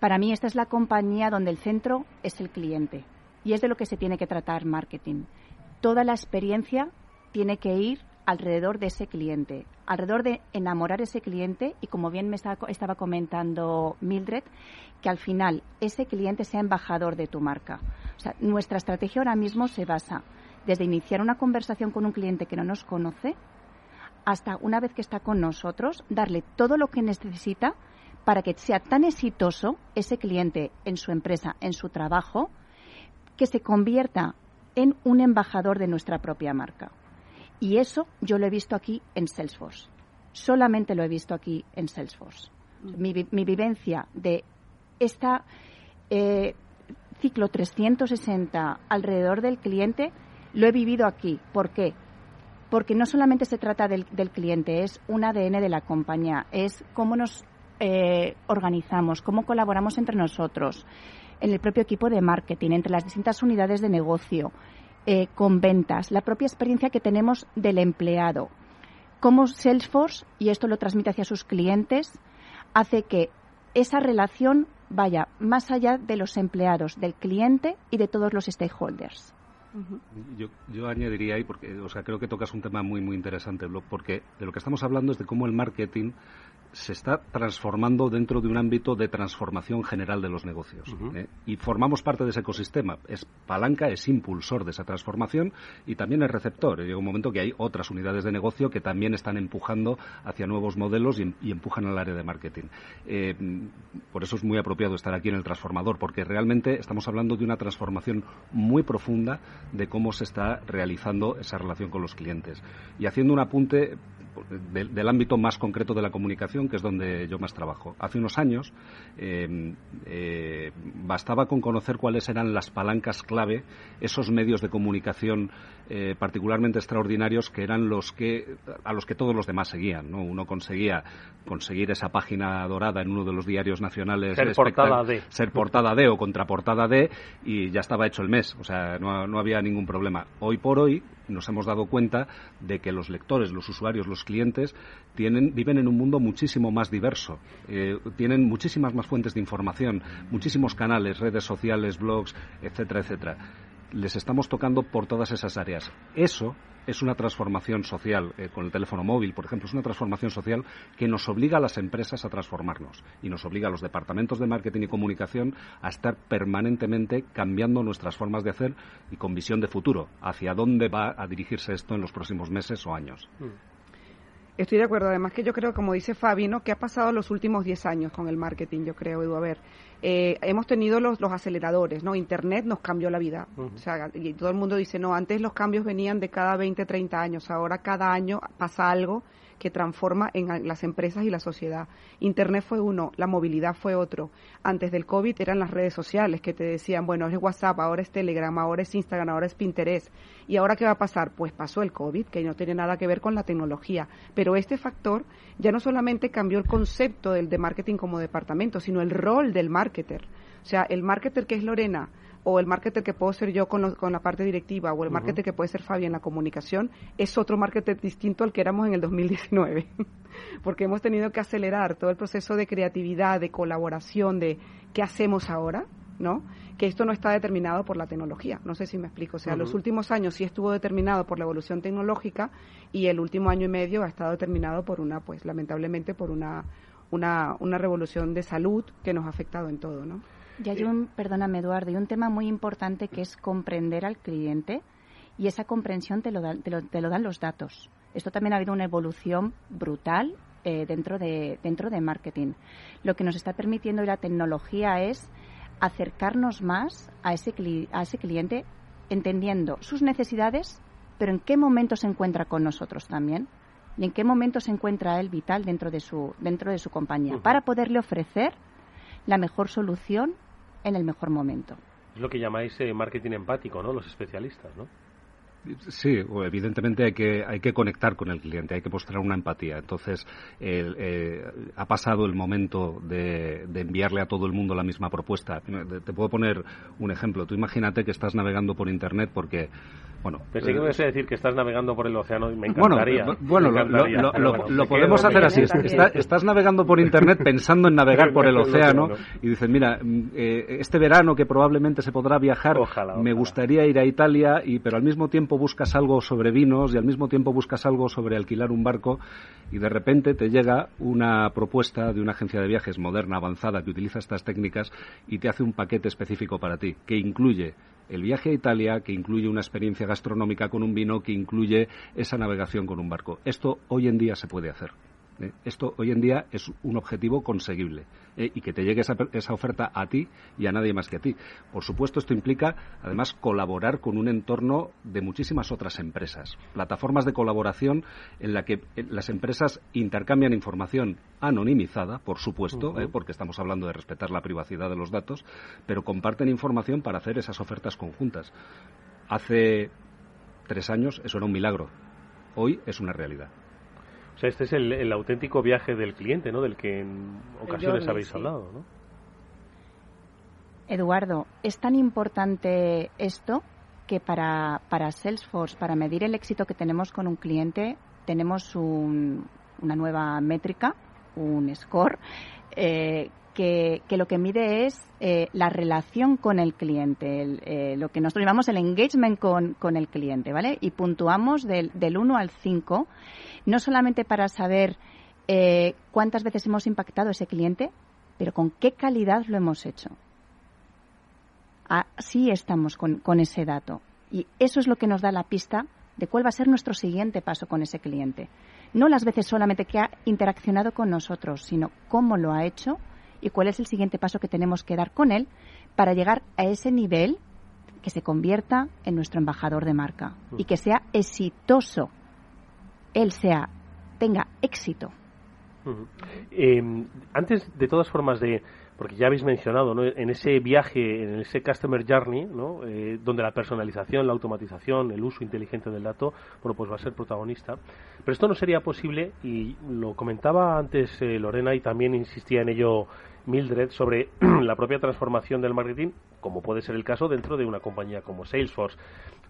Para mí esta es la compañía donde el centro es el cliente y es de lo que se tiene que tratar marketing. Toda la experiencia tiene que ir alrededor de ese cliente, alrededor de enamorar ese cliente y como bien me estaba comentando Mildred, que al final ese cliente sea embajador de tu marca. O sea, nuestra estrategia ahora mismo se basa desde iniciar una conversación con un cliente que no nos conoce hasta una vez que está con nosotros, darle todo lo que necesita para que sea tan exitoso ese cliente en su empresa, en su trabajo, que se convierta en un embajador de nuestra propia marca. Y eso yo lo he visto aquí en Salesforce. Solamente lo he visto aquí en Salesforce. Mi, vivencia de este ciclo 360 alrededor del cliente lo he vivido aquí. ¿Por qué? Porque no solamente se trata del, cliente, es un ADN de la compañía, es cómo nos eh, organizamos, cómo colaboramos entre nosotros, en el propio equipo de marketing, entre las distintas unidades de negocio, eh, con ventas, la propia experiencia que tenemos del empleado, cómo Salesforce, y esto lo transmite hacia sus clientes, hace que esa relación vaya más allá de los empleados, del cliente y de todos los stakeholders. Yo, yo añadiría ahí, porque o sea, creo que tocas un tema muy, muy interesante, porque de lo que estamos hablando es de cómo el marketing se está transformando dentro de un ámbito de transformación general de los negocios. ¿eh? Y formamos parte de ese ecosistema. Es palanca, es impulsor de esa transformación y también es receptor. Llega un momento que hay otras unidades de negocio que también están empujando hacia nuevos modelos y, empujan al área de marketing. Eh, por eso es muy apropiado estar aquí en el transformador, porque realmente estamos hablando de una transformación muy profunda de cómo se está realizando esa relación con los clientes. Y haciendo un apunte del ámbito más concreto de la comunicación, que es donde yo más trabajo. Hace unos años em, eh, bastaba con conocer cuáles eran las palancas clave, esos medios de comunicación eh, particularmente extraordinarios que eran los que a los que todos los demás seguían. ¿no? Uno conseguía conseguir esa página dorada en uno de los diarios nacionales, ser portada de, ser portada de o contraportada de, y ya estaba hecho el mes. O sea, no, no había ningún problema. Hoy por hoy nos hemos dado cuenta de que los lectores, los usuarios, los clientes tienen, viven en un mundo muchísimo más diverso. Eh, tienen muchísimas más fuentes de información, muchísimos canales, redes sociales, blogs, etcétera, etcétera. Les estamos tocando por todas esas áreas. Eso es una transformación social, eh, con el teléfono móvil, por ejemplo, es una transformación social que nos obliga a las empresas a transformarnos y nos obliga a los departamentos de marketing y comunicación a estar permanentemente cambiando nuestras formas de hacer y con visión de futuro, hacia dónde va a dirigirse esto en los próximos meses o años. Mm. Estoy de acuerdo. Además que yo creo, como dice Fabi, ¿no? ¿Qué ha pasado en los últimos 10 años con el marketing? Yo creo, Edu. A ver, eh, hemos tenido los, los aceleradores, ¿no? Internet nos cambió la vida. O sea, y todo el mundo dice, no, antes los cambios venían de cada 20, 30 años. Ahora cada año pasa algo que transforma en las empresas y la sociedad. Internet fue uno, la movilidad fue otro. Antes del COVID eran las redes sociales que te decían, bueno, es WhatsApp, ahora es Telegram, ahora es Instagram, ahora es Pinterest. ¿Y ahora qué va a pasar? Pues pasó el COVID, que no tiene nada que ver con la tecnología. Pero este factor ya no solamente cambió el concepto del de marketing como departamento, sino el rol del marketer. O sea, el marketer que es Lorena o el marketer que puedo ser yo con, con la parte directiva o el marketer que puede ser Fabi en la comunicación es otro marketer distinto al que éramos en el 2019, porque hemos tenido que acelerar todo el proceso de creatividad, de colaboración, de qué hacemos ahora, ¿no? Que esto no está determinado por la tecnología, no sé si me explico, o sea, los últimos años sí estuvo determinado por la evolución tecnológica y el último año y medio ha estado determinado por una, pues lamentablemente por una una, una revolución de salud que nos ha afectado en todo, ¿no? Y hay un, perdóname Eduardo, y un tema muy importante que es comprender al cliente y esa comprensión te lo, te lo, te lo dan los datos. Esto también ha habido una evolución brutal eh, dentro, de, dentro de marketing. Lo que nos está permitiendo la tecnología es acercarnos más a ese, a ese cliente entendiendo sus necesidades, pero en qué momento se encuentra con nosotros también y en qué momento se encuentra él vital dentro de su, dentro de su compañía, para poderle ofrecer la mejor solución en el mejor momento. Es lo que llamáis eh, marketing empático, ¿no? Los especialistas, ¿no? Sí, evidentemente hay que, hay que conectar con el cliente, hay que mostrar una empatía. Entonces, eh, ha pasado el momento de, de, enviarle a todo el mundo la misma propuesta. Te puedo poner un ejemplo. Tú imagínate que estás navegando por Internet porque bueno, Pensé que me a decir que estás navegando por el océano y me encantaría. Bueno, lo, podemos hacer así. estás navegando por Internet pensando en navegar por el océano y dices, mira, mm, eh, este verano que probablemente se podrá viajar, me gustaría ir a Italia, y pero al mismo tiempo buscas algo sobre vinos y al mismo tiempo buscas algo sobre alquilar un barco y de repente te llega una propuesta de una agencia de viajes moderna, avanzada, que utiliza estas técnicas y te hace un paquete específico para ti, que incluye el viaje a Italia, que incluye una experiencia gastronómica con un vino, que incluye esa navegación con un barco. Esto hoy en día se puede hacer. ¿Eh? Esto hoy en día es un objetivo conseguible ¿eh? y que te llegue esa, esa, oferta a ti y a nadie más que a ti. Por supuesto, esto implica además colaborar con un entorno de muchísimas otras empresas, plataformas de colaboración en la que eh, las empresas intercambian información anonimizada, por supuesto, porque estamos hablando de respetar la privacidad de los datos, pero comparten información para hacer esas ofertas conjuntas. Hace tres años eso era un milagro. Hoy es una realidad. O sea, este es el, auténtico viaje del cliente, ¿no? Del que en ocasiones habéis hablado, ¿no? Eduardo, es tan importante esto que para, para Salesforce, para medir el éxito que tenemos con un cliente, tenemos una nueva métrica, un score, eh, que, lo que mide es eh, la relación con el cliente, eh, lo que nosotros llamamos el engagement con, con, el cliente, ¿vale? Y puntuamos del, del 1 al 5 no solamente para saber eh, cuántas veces hemos impactado a ese cliente, pero con qué calidad lo hemos hecho. Así estamos con, ese dato. Y eso es lo que nos da la pista de cuál va a ser nuestro siguiente paso con ese cliente. No las veces solamente que ha interaccionado con nosotros, sino cómo lo ha hecho y cuál es el siguiente paso que tenemos que dar con él para llegar a ese nivel que se convierta en nuestro embajador de marca y que sea exitoso él sea tenga éxito. Eh, antes, de todas formas, de porque ya habéis mencionado, ¿no? en ese viaje, en ese Customer Journey, ¿no? Eh, donde la personalización, la automatización, el uso inteligente del dato, bueno, pues va a ser protagonista. Pero esto no sería posible, y lo comentaba antes eh, Lorena y también insistía en ello Mildred, sobre la propia transformación del marketing, como puede ser el caso dentro de una compañía como Salesforce.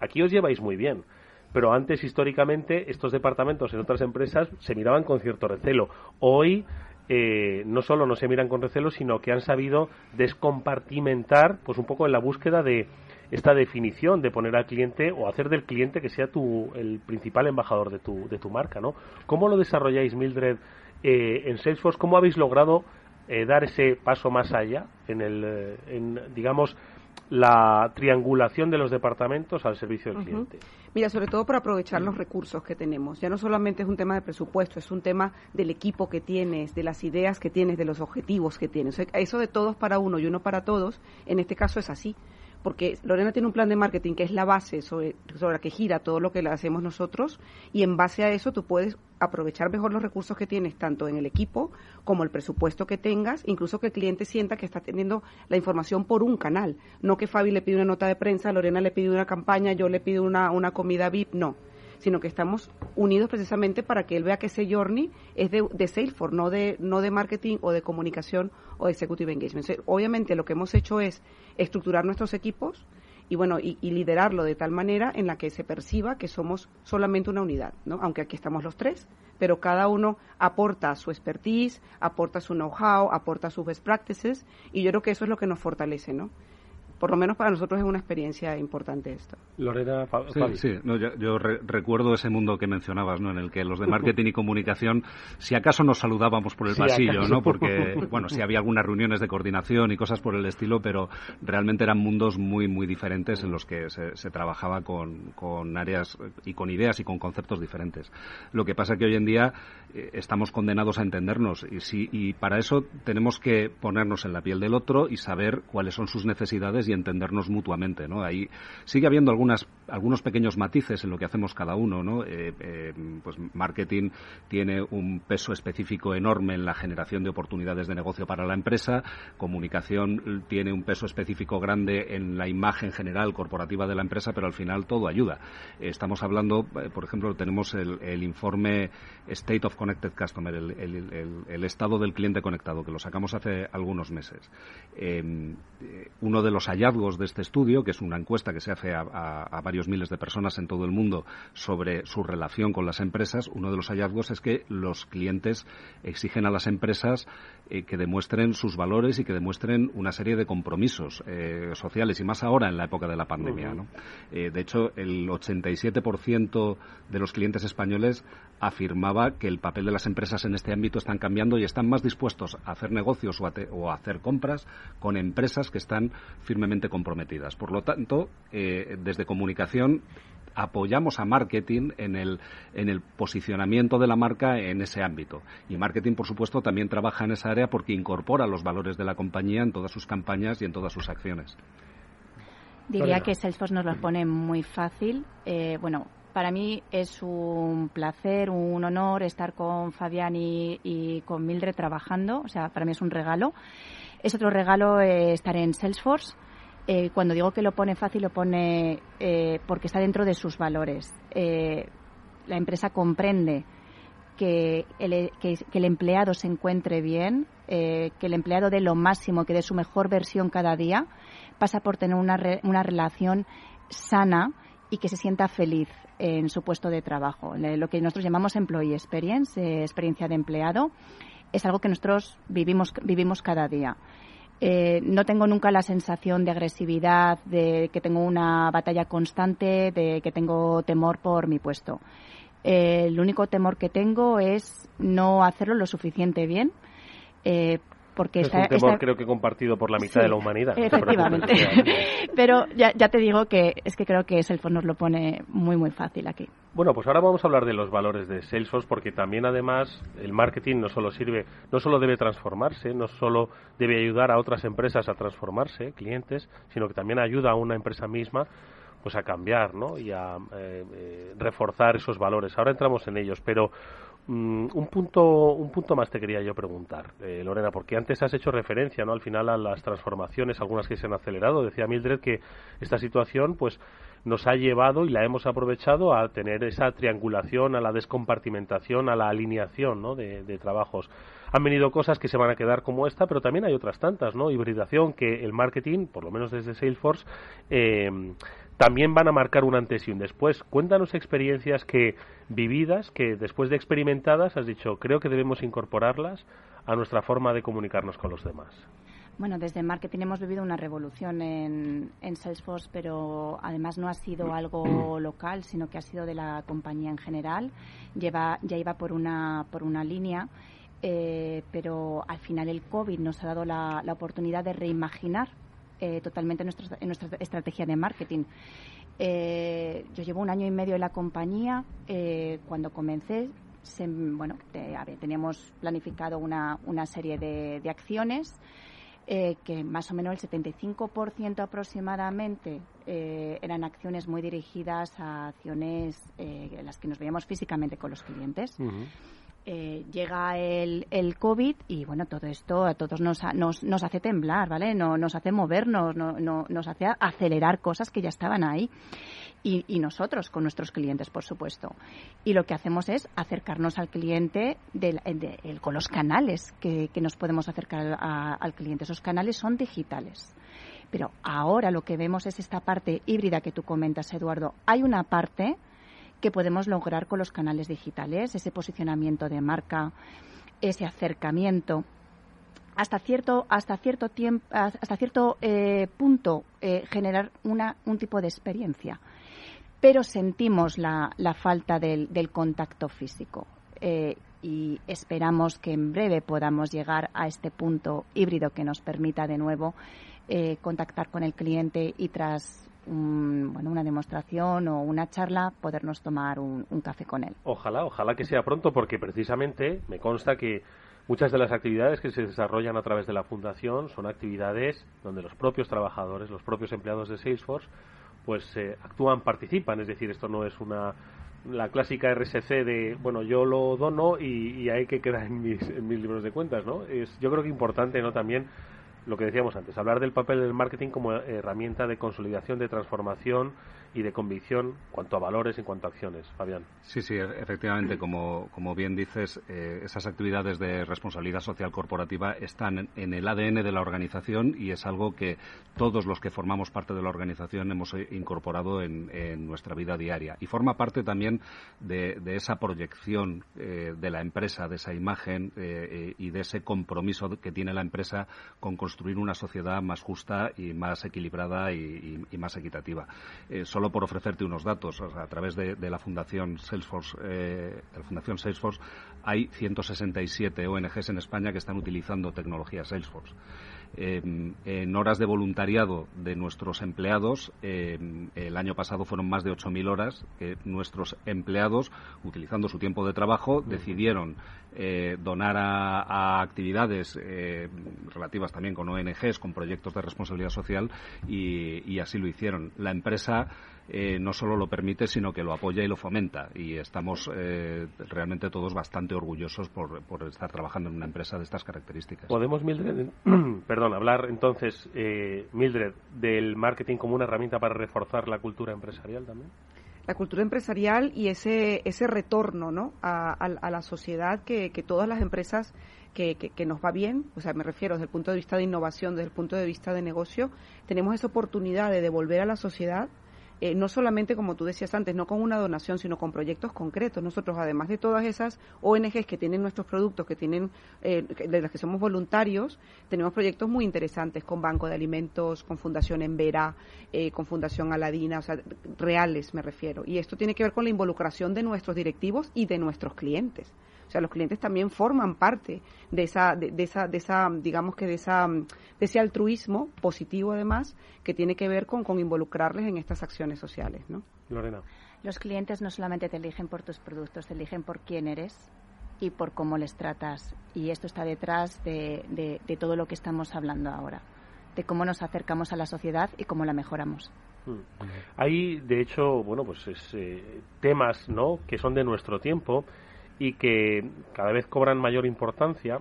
Aquí os lleváis muy bien pero antes históricamente estos departamentos en otras empresas se miraban con cierto recelo. Hoy eh, no solo no se miran con recelo, sino que han sabido descompartimentar, pues un poco en la búsqueda de esta definición de poner al cliente o hacer del cliente que sea tu, el principal embajador de tu, de tu marca, ¿no? ¿Cómo lo desarrolláis, Mildred, eh, en Salesforce? ¿Cómo habéis logrado eh, dar ese paso más allá en el, en, digamos, la triangulación de los departamentos al servicio del cliente? Mira, sobre todo para aprovechar los recursos que tenemos. Ya no solamente es un tema de presupuesto, es un tema del equipo que tienes, de las ideas que tienes, de los objetivos que tienes. eso de todos para uno y uno para todos, en este caso es así porque Lorena tiene un plan de marketing que es la base sobre, la que gira todo lo que le hacemos nosotros y en base a eso tú puedes aprovechar mejor los recursos que tienes tanto en el equipo como el presupuesto que tengas, incluso que el cliente sienta que está teniendo la información por un canal, no que Fabi le pide una nota de prensa, Lorena le pide una campaña, yo le pido una, una comida VIP, no sino que estamos unidos precisamente para que él vea que ese journey es de, de Salesforce, no de, no de marketing o de comunicación o de executive engagement. obviamente lo que hemos hecho es estructurar nuestros equipos y bueno y, liderarlo de tal manera en la que se perciba que somos solamente una unidad, ¿no? Aunque aquí estamos los tres, pero cada uno aporta su expertise, aporta su know-how, aporta sus best practices y yo creo que eso es lo que nos fortalece, ¿no? Por lo menos para nosotros es una experiencia importante esto. Lorena, sí, sí yo, recuerdo ese mundo que mencionabas, ¿no? En el que los de marketing y comunicación, si acaso nos saludábamos por el pasillo, ¿no? Porque, bueno, sí había algunas reuniones de coordinación y cosas por el estilo, pero realmente eran mundos muy, muy diferentes en los que se, trabajaba con, con, áreas y con ideas y con conceptos diferentes. Lo que pasa que hoy en día eh, estamos condenados a entendernos y, si, y para eso tenemos que ponernos en la piel del otro y saber cuáles son sus necesidades y entendernos mutuamente, ¿no? Ahí sigue habiendo algunas, algunos pequeños matices en lo que hacemos cada uno, ¿no? Eh, eh, pues marketing tiene un peso específico enorme en la generación de oportunidades de negocio para la empresa, comunicación tiene un peso específico grande en la imagen general corporativa de la empresa, pero al final todo ayuda. Estamos hablando, eh, por ejemplo, tenemos el, informe State of Connected Customer, el, estado del cliente conectado, que lo sacamos hace algunos meses. uno de los hallazgos de este estudio, que es una encuesta que se hace a, varios miles de personas en todo el mundo sobre su relación con las empresas, uno de los hallazgos es que los clientes exigen a las empresas eh, que demuestren sus valores y que demuestren una serie de compromisos eh, sociales, y más ahora en la época de la pandemia. Eh, de hecho, el 87% de los clientes españoles afirmaba que el papel de las empresas en este ámbito están cambiando y están más dispuestos a hacer negocios o a, hacer compras con empresas que están firmemente comprometidas. Por lo tanto, eh, desde comunicación apoyamos a marketing en el, en el posicionamiento de la marca en ese ámbito. Y marketing, por supuesto, también trabaja en esa área porque incorpora los valores de la compañía en todas sus campañas y en todas sus acciones. Diría que Salesforce nos lo pone muy fácil. Eh, bueno, para mí es un placer, un honor estar con Fabián y, con Mildred trabajando. O sea, para mí es un regalo. Es otro regalo eh, estar en Salesforce. Eh, cuando digo que lo pone fácil, lo pone eh, porque está dentro de sus valores. la empresa comprende que el, empleado se encuentre bien, que el empleado dé lo máximo, que dé su mejor versión cada día, pasa por tener una, una relación sana y que se sienta feliz en su puesto de trabajo. Lo que nosotros llamamos employee experience, eh, experiencia de empleado, es algo que nosotros vivimos, vivimos cada día. Eh, no tengo nunca la sensación de agresividad, de que tengo una batalla constante, de que tengo temor por mi puesto. Eh, el único temor que tengo es no hacerlo lo suficiente bien, porque es un temor creo que compartido por la mitad de la humanidad. Efectivamente. Pero ya, te digo que es que creo que Salesforce nos lo pone muy, muy fácil aquí. Bueno, pues ahora vamos a hablar de los valores de Salesforce porque también además el marketing no solo sirve, no solo debe transformarse, no solo debe ayudar a otras empresas a transformarse, clientes, sino que también ayuda a una empresa misma pues a cambiar ¿no? y a eh, eh, reforzar esos valores. Ahora entramos en ellos, pero Mm, un punto un punto más te quería yo preguntar, eh, Lorena, porque antes has hecho referencia, ¿no? Al final a las transformaciones, algunas que se han acelerado. Decía Mildred que esta situación, pues, nos ha llevado y la hemos aprovechado a tener esa triangulación, a la descompartimentación, a la alineación, ¿no? De, de trabajos. Han venido cosas que se van a quedar como esta, pero también hay otras tantas, ¿no? Hibridación que el marketing, por lo menos desde Salesforce, eh, también van a marcar un antes y un después. Cuéntanos experiencias que vividas, que después de experimentadas has dicho, creo que debemos incorporarlas a nuestra forma de comunicarnos con los demás. Bueno, desde marketing hemos vivido una revolución en, Salesforce, pero además no ha sido algo local, sino que ha sido de la compañía en general. Lleva, ya iba por una, por una línea, eh, pero al final el COVID nos ha dado la oportunidad de reimaginar eh, totalmente en, nuestra estrategia de marketing. Eh, yo llevo un año y medio en la compañía. Eh, cuando comencé, bueno, teníamos planificado una, una serie de, acciones que más o menos el 75% aproximadamente eh, eran acciones muy dirigidas a acciones eh, en las que nos veíamos físicamente con los clientes. Eh, llega el, el COVID y bueno, todo esto a todos nos, nos, nos hace temblar, ¿vale? No, nos hace movernos, no, no, nos hace acelerar cosas que ya estaban ahí. Y, y, nosotros con nuestros clientes, por supuesto. Y lo que hacemos es acercarnos al cliente del, de, con los canales que, que, nos podemos acercar a, al cliente. Esos canales son digitales. Pero ahora lo que vemos es esta parte híbrida que tú comentas, Eduardo. Hay una parte que podemos lograr con los canales digitales, ese posicionamiento de marca, ese acercamiento hasta cierto hasta cierto tiempo hasta cierto eh, punto eh, generar una, un tipo de experiencia pero sentimos la, la falta del, contacto físico eh, y esperamos que en breve podamos llegar a este punto híbrido que nos permita de nuevo eh, contactar con el cliente y tras un, bueno, una demostración o una charla, podernos tomar un, un, café con él. Ojalá, ojalá que sea pronto, porque precisamente me consta que muchas de las actividades que se desarrollan a través de la Fundación son actividades donde los propios trabajadores, los propios empleados de Salesforce, pues eh, actúan, participan, es decir, esto no es una la clásica RSC de, bueno, yo lo dono y, y hay que quedar en mis, en mis libros de cuentas, ¿no? Es, yo creo que importante, ¿no? También lo que decíamos antes, hablar del papel del marketing como herramienta de consolidación, de transformación y de convicción cuanto a valores y cuanto a acciones. Fabián. Sí, sí, efectivamente, como, como bien dices, eh, esas actividades de responsabilidad social corporativa están en el ADN de la organización y es algo que todos los que formamos parte de la organización hemos incorporado en, nuestra vida diaria. Y forma parte también de, esa proyección eh, de la empresa, de esa imagen eh, y de ese compromiso que tiene la empresa con construir una sociedad más justa y más equilibrada y, más equitativa. Eh, solo por ofrecerte unos datos, a través de, de, la Fundación Salesforce, eh, la Fundación Salesforce, hay 167 ONGs en España que están utilizando tecnología Salesforce. En horas de voluntariado de nuestros empleados, eh, el año pasado fueron más de 8.000 horas que nuestros empleados, utilizando su tiempo de trabajo, decidieron eh, donar a, a actividades eh, relativas también con ONGs, con proyectos de responsabilidad social y, y así lo hicieron. La empresa eh, no solo lo permite, sino que lo apoya y lo fomenta. Y estamos eh, realmente todos bastante orgullosos por, por, estar trabajando en una empresa de estas características. ¿Podemos, Mildred, perdón, hablar entonces, eh, Mildred, del marketing como una herramienta para reforzar la cultura empresarial también? la cultura empresarial y ese, ese retorno ¿no? a, a, a la sociedad que, que, todas las empresas que, que, que, nos va bien, o sea, me refiero desde el punto de vista de innovación, desde el punto de vista de negocio, tenemos esa oportunidad de devolver a la sociedad eh, no solamente, como tú decías antes, no con una donación, sino con proyectos concretos. Nosotros, además de todas esas ONGs que tienen nuestros productos, que tienen, eh, de las que somos voluntarios, tenemos proyectos muy interesantes con Banco de Alimentos, con Fundación Envera, eh, con Fundación Aladina, o sea, reales me refiero. Y esto tiene que ver con la involucración de nuestros directivos y de nuestros clientes. O sea, los clientes también forman parte de esa, de, de, esa, de esa, digamos que de esa, de ese altruismo positivo además que tiene que ver con, con involucrarles en estas acciones sociales, ¿no? Lorena. Los clientes no solamente te eligen por tus productos, te eligen por quién eres y por cómo les tratas. Y esto está detrás de, de, de todo lo que estamos hablando ahora, de cómo nos acercamos a la sociedad y cómo la mejoramos. Hay, de hecho, bueno, pues es, eh, temas, ¿no?, que son de nuestro tiempo y que cada vez cobran mayor importancia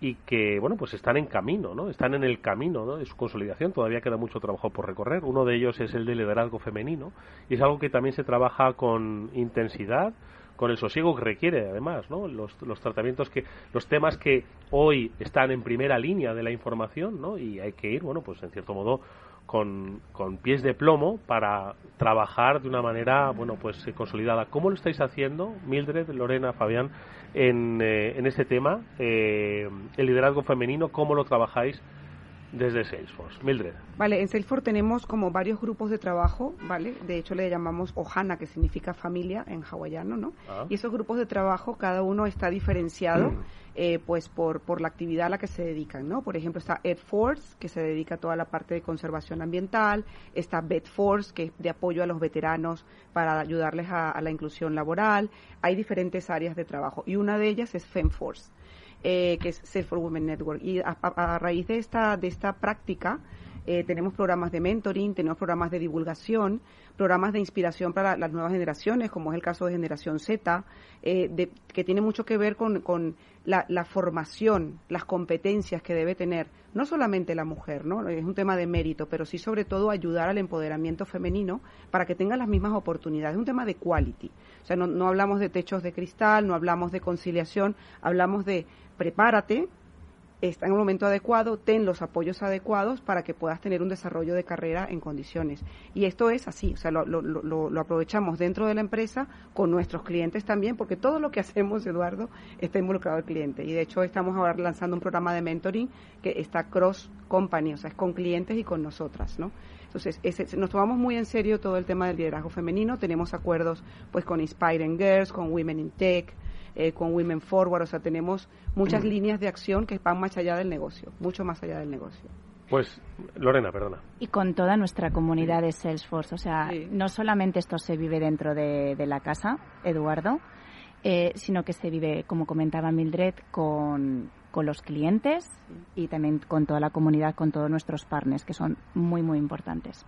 y que bueno pues están en camino no están en el camino ¿no? de su consolidación. Todavía queda mucho trabajo por recorrer. Uno de ellos es el de liderazgo femenino. Y es algo que también se trabaja con intensidad con el sosiego que requiere además no los, los tratamientos que los temas que hoy están en primera línea de la información no y hay que ir bueno pues en cierto modo con, con, pies de plomo para trabajar de una manera, bueno, pues eh, consolidada. ¿Cómo lo estáis haciendo, Mildred, Lorena, Fabián, en, eh, en este tema, eh, el liderazgo femenino? ¿Cómo lo trabajáis desde Salesforce? Mildred. Vale, en Salesforce tenemos como varios grupos de trabajo, ¿vale? De hecho le llamamos Ohana, que significa familia en hawaiano, ¿no? Ah. Y esos grupos de trabajo, cada uno está diferenciado. Mm eh, pues por, por la actividad a la que se dedican, ¿no? Por ejemplo, está EdForce, que se dedica a toda la parte de conservación ambiental, está BetForce, que es de apoyo a los veteranos para ayudarles a, a la inclusión laboral, hay diferentes áreas de trabajo y una de ellas es FemForce. Eh, que es Self for Women Network. Y a, raíz de esta, de esta práctica, eh, tenemos programas de mentoring, tenemos programas de divulgación, programas de inspiración para las nuevas generaciones, como es el caso de Generación Z, eh, que tiene mucho que ver con, con la, la, formación, las competencias que debe tener, no solamente la mujer, ¿no? Es un tema de mérito, pero sí sobre todo ayudar al empoderamiento femenino para que tengan las mismas oportunidades. Es un tema de quality. O sea, no, no hablamos de techos de cristal, no hablamos de conciliación, hablamos de prepárate, está en un momento adecuado, ten los apoyos adecuados para que puedas tener un desarrollo de carrera en condiciones. Y esto es así, o sea, lo, lo, lo, aprovechamos dentro de la empresa con nuestros clientes también, porque todo lo que hacemos, Eduardo, está involucrado el cliente. Y de hecho estamos ahora lanzando un programa de mentoring que está cross company, o sea, es con clientes y con nosotras, ¿no? Entonces, ese, nos tomamos muy en serio todo el tema del liderazgo femenino, tenemos acuerdos pues con Inspiring Girls, con Women in Tech, eh, con Women Forward, o sea, tenemos muchas mm. líneas de acción que van más allá del negocio, mucho más allá del negocio. Pues, Lorena, perdona. Y con toda nuestra comunidad de Salesforce, o sea, no solamente esto se vive dentro de, la casa, Eduardo, eh, sino que se vive, como comentaba Mildred, con, con los clientes y también con toda la comunidad, con todos nuestros partners, que son muy, muy importantes.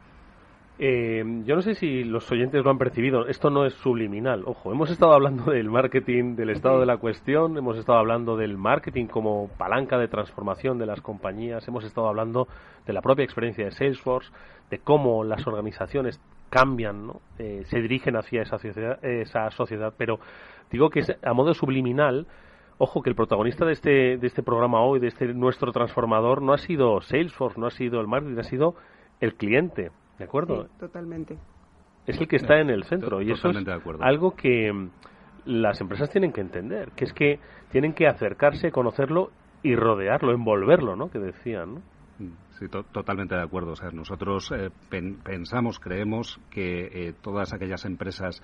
Eh, yo no sé si los oyentes lo han percibido, esto no es subliminal. Ojo, hemos estado hablando del marketing, del estado de la cuestión, hemos estado hablando del marketing como palanca de transformación de las compañías, hemos estado hablando de la propia experiencia de Salesforce, de cómo las organizaciones cambian, ¿no? Eh, se dirigen hacia esa sociedad, esa sociedad, pero digo que a modo subliminal, ojo que el protagonista de este, de este programa hoy, de este nuestro transformador, no ha sido Salesforce, no ha sido el marketing, ha sido el cliente ¿De acuerdo? totalmente. Es el que está en el centro y eso es algo que mm, las empresas tienen que entender, que es que tienen que acercarse, conocerlo y rodearlo, envolverlo, ¿no? Que decían, ¿no? Mm, sí, totalmente de acuerdo. O sea, nosotros eh, pensamos, creemos que eh, todas aquellas empresas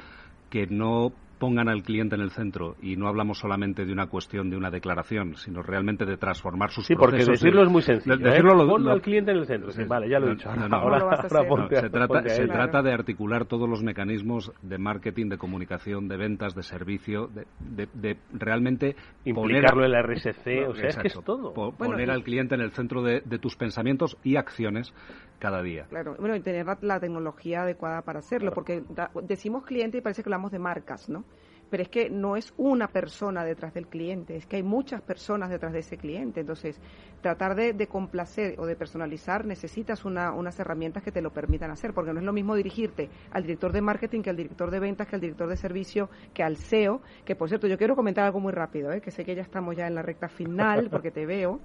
que no pongan al cliente en el centro y no hablamos solamente de una cuestión de una declaración, sino realmente de transformar sus sí, procesos. Sí, porque decirlo es muy sencillo. ¿eh? decirlo Pon al cliente en el centro. Sí, vale, ya lo he dicho. se trata, se trata de articular todos los mecanismos de marketing, de comunicación, de ventas, de servicio, de, de, realmente implicarlo en la RSC, o sea, es que es todo. poner al cliente en el centro de, tus pensamientos y acciones cada día. Claro, bueno, y tener la, tecnología adecuada para hacerlo, porque decimos cliente y parece que hablamos de marcas, ¿no? Pero es que no es una persona detrás del cliente, es que hay muchas personas detrás de ese cliente. Entonces, tratar de, complacer o de personalizar necesitas unas herramientas que te lo permitan hacer, porque no es lo mismo dirigirte al director de marketing que al director de ventas, que al director de servicio, que al SEO, que por cierto, yo quiero comentar algo muy rápido, ¿eh? que sé que ya estamos ya en la recta final, porque te veo.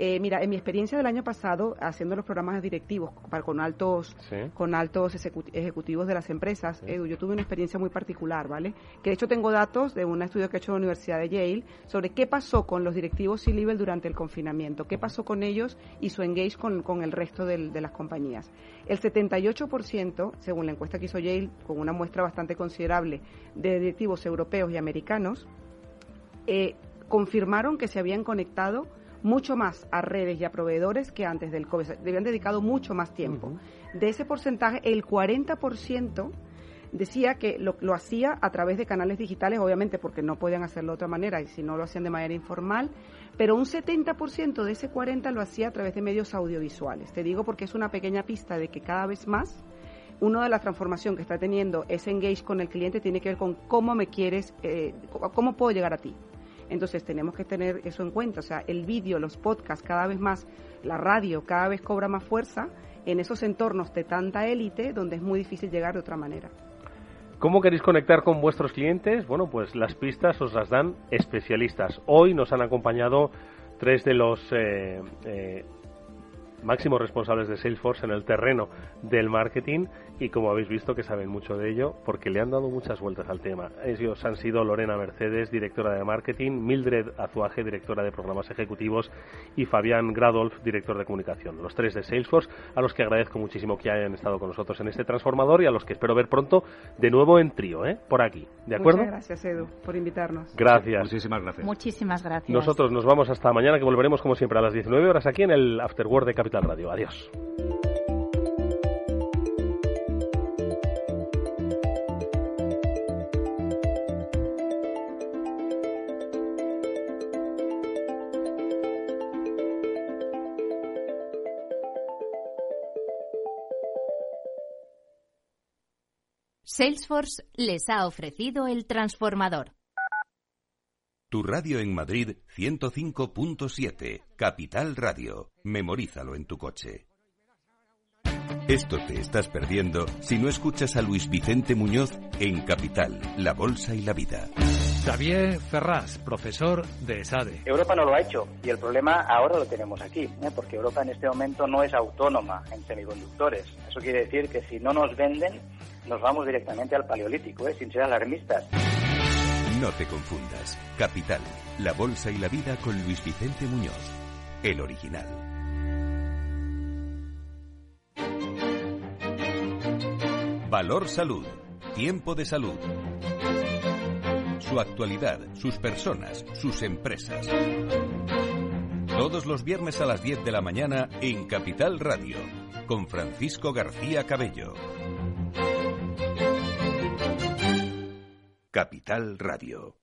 Eh, mira, en mi experiencia del año pasado, haciendo los programas directivos para, con altos con altos ejecutivos de las empresas, yo tuve una experiencia muy particular, ¿vale? Que de hecho tengo datos de un estudio que he hecho en la Universidad de Yale sobre qué pasó con los directivos C-Level durante el confinamiento, qué pasó con ellos y su engage con, con el resto de las compañías. El 78%, según la encuesta que hizo Yale, con una muestra bastante considerable de directivos europeos y americanos, eh, confirmaron que se habían conectado mucho más a redes y a proveedores que antes del COVID. Le habían dedicado mucho más tiempo. De ese porcentaje, el 40% decía que lo, lo, hacía a través de canales digitales, obviamente porque no podían hacerlo de otra manera y si no lo hacían de manera informal, pero un 70% de ese 40% lo hacía a través de medios audiovisuales. Te digo porque es una pequeña pista de que cada vez más una de las transformaciones que está teniendo ese engage con el cliente tiene que ver con cómo me quieres, eh, cómo puedo llegar a ti. Entonces tenemos que tener eso en cuenta, o sea, el vídeo, los podcasts, cada vez más, la radio cada vez cobra más fuerza en esos entornos de tanta élite donde es muy difícil llegar de otra manera. ¿Cómo queréis conectar con vuestros clientes? Bueno, pues las pistas os las dan especialistas. Hoy nos han acompañado tres de los eh, eh, máximos responsables de Salesforce en el terreno del marketing y como habéis visto que saben mucho de ello porque le han dado muchas vueltas al tema. Ellos han sido Lorena Mercedes, directora de marketing, Mildred Azuaje, directora de programas ejecutivos y Fabián Gradolf, director de comunicación. Los tres de Salesforce, a los que agradezco muchísimo que hayan estado con nosotros en este transformador y a los que espero ver pronto de nuevo en trío, ¿eh? por aquí. ¿De acuerdo? Muchas gracias, Edu, por invitarnos. Gracias. Muchísimas gracias. Muchísimas gracias. Nosotros nos vamos hasta mañana que volveremos como siempre a las 19 horas aquí en el Afterword de Capital Radio. Adiós. Salesforce les ha ofrecido el transformador. Tu radio en Madrid 105.7, Capital Radio. Memorízalo en tu coche. Esto te estás perdiendo si no escuchas a Luis Vicente Muñoz en Capital, La Bolsa y la Vida. Xavier Ferraz, profesor de ESADE. Europa no lo ha hecho y el problema ahora lo tenemos aquí, ¿eh? porque Europa en este momento no es autónoma en semiconductores. Eso quiere decir que si no nos venden, nos vamos directamente al paleolítico, ¿eh? sin ser alarmistas. No te confundas. Capital, la bolsa y la vida con Luis Vicente Muñoz, el original. Valor Salud. Tiempo de salud. Su actualidad, sus personas, sus empresas. Todos los viernes a las 10 de la mañana en Capital Radio, con Francisco García Cabello. Capital Radio.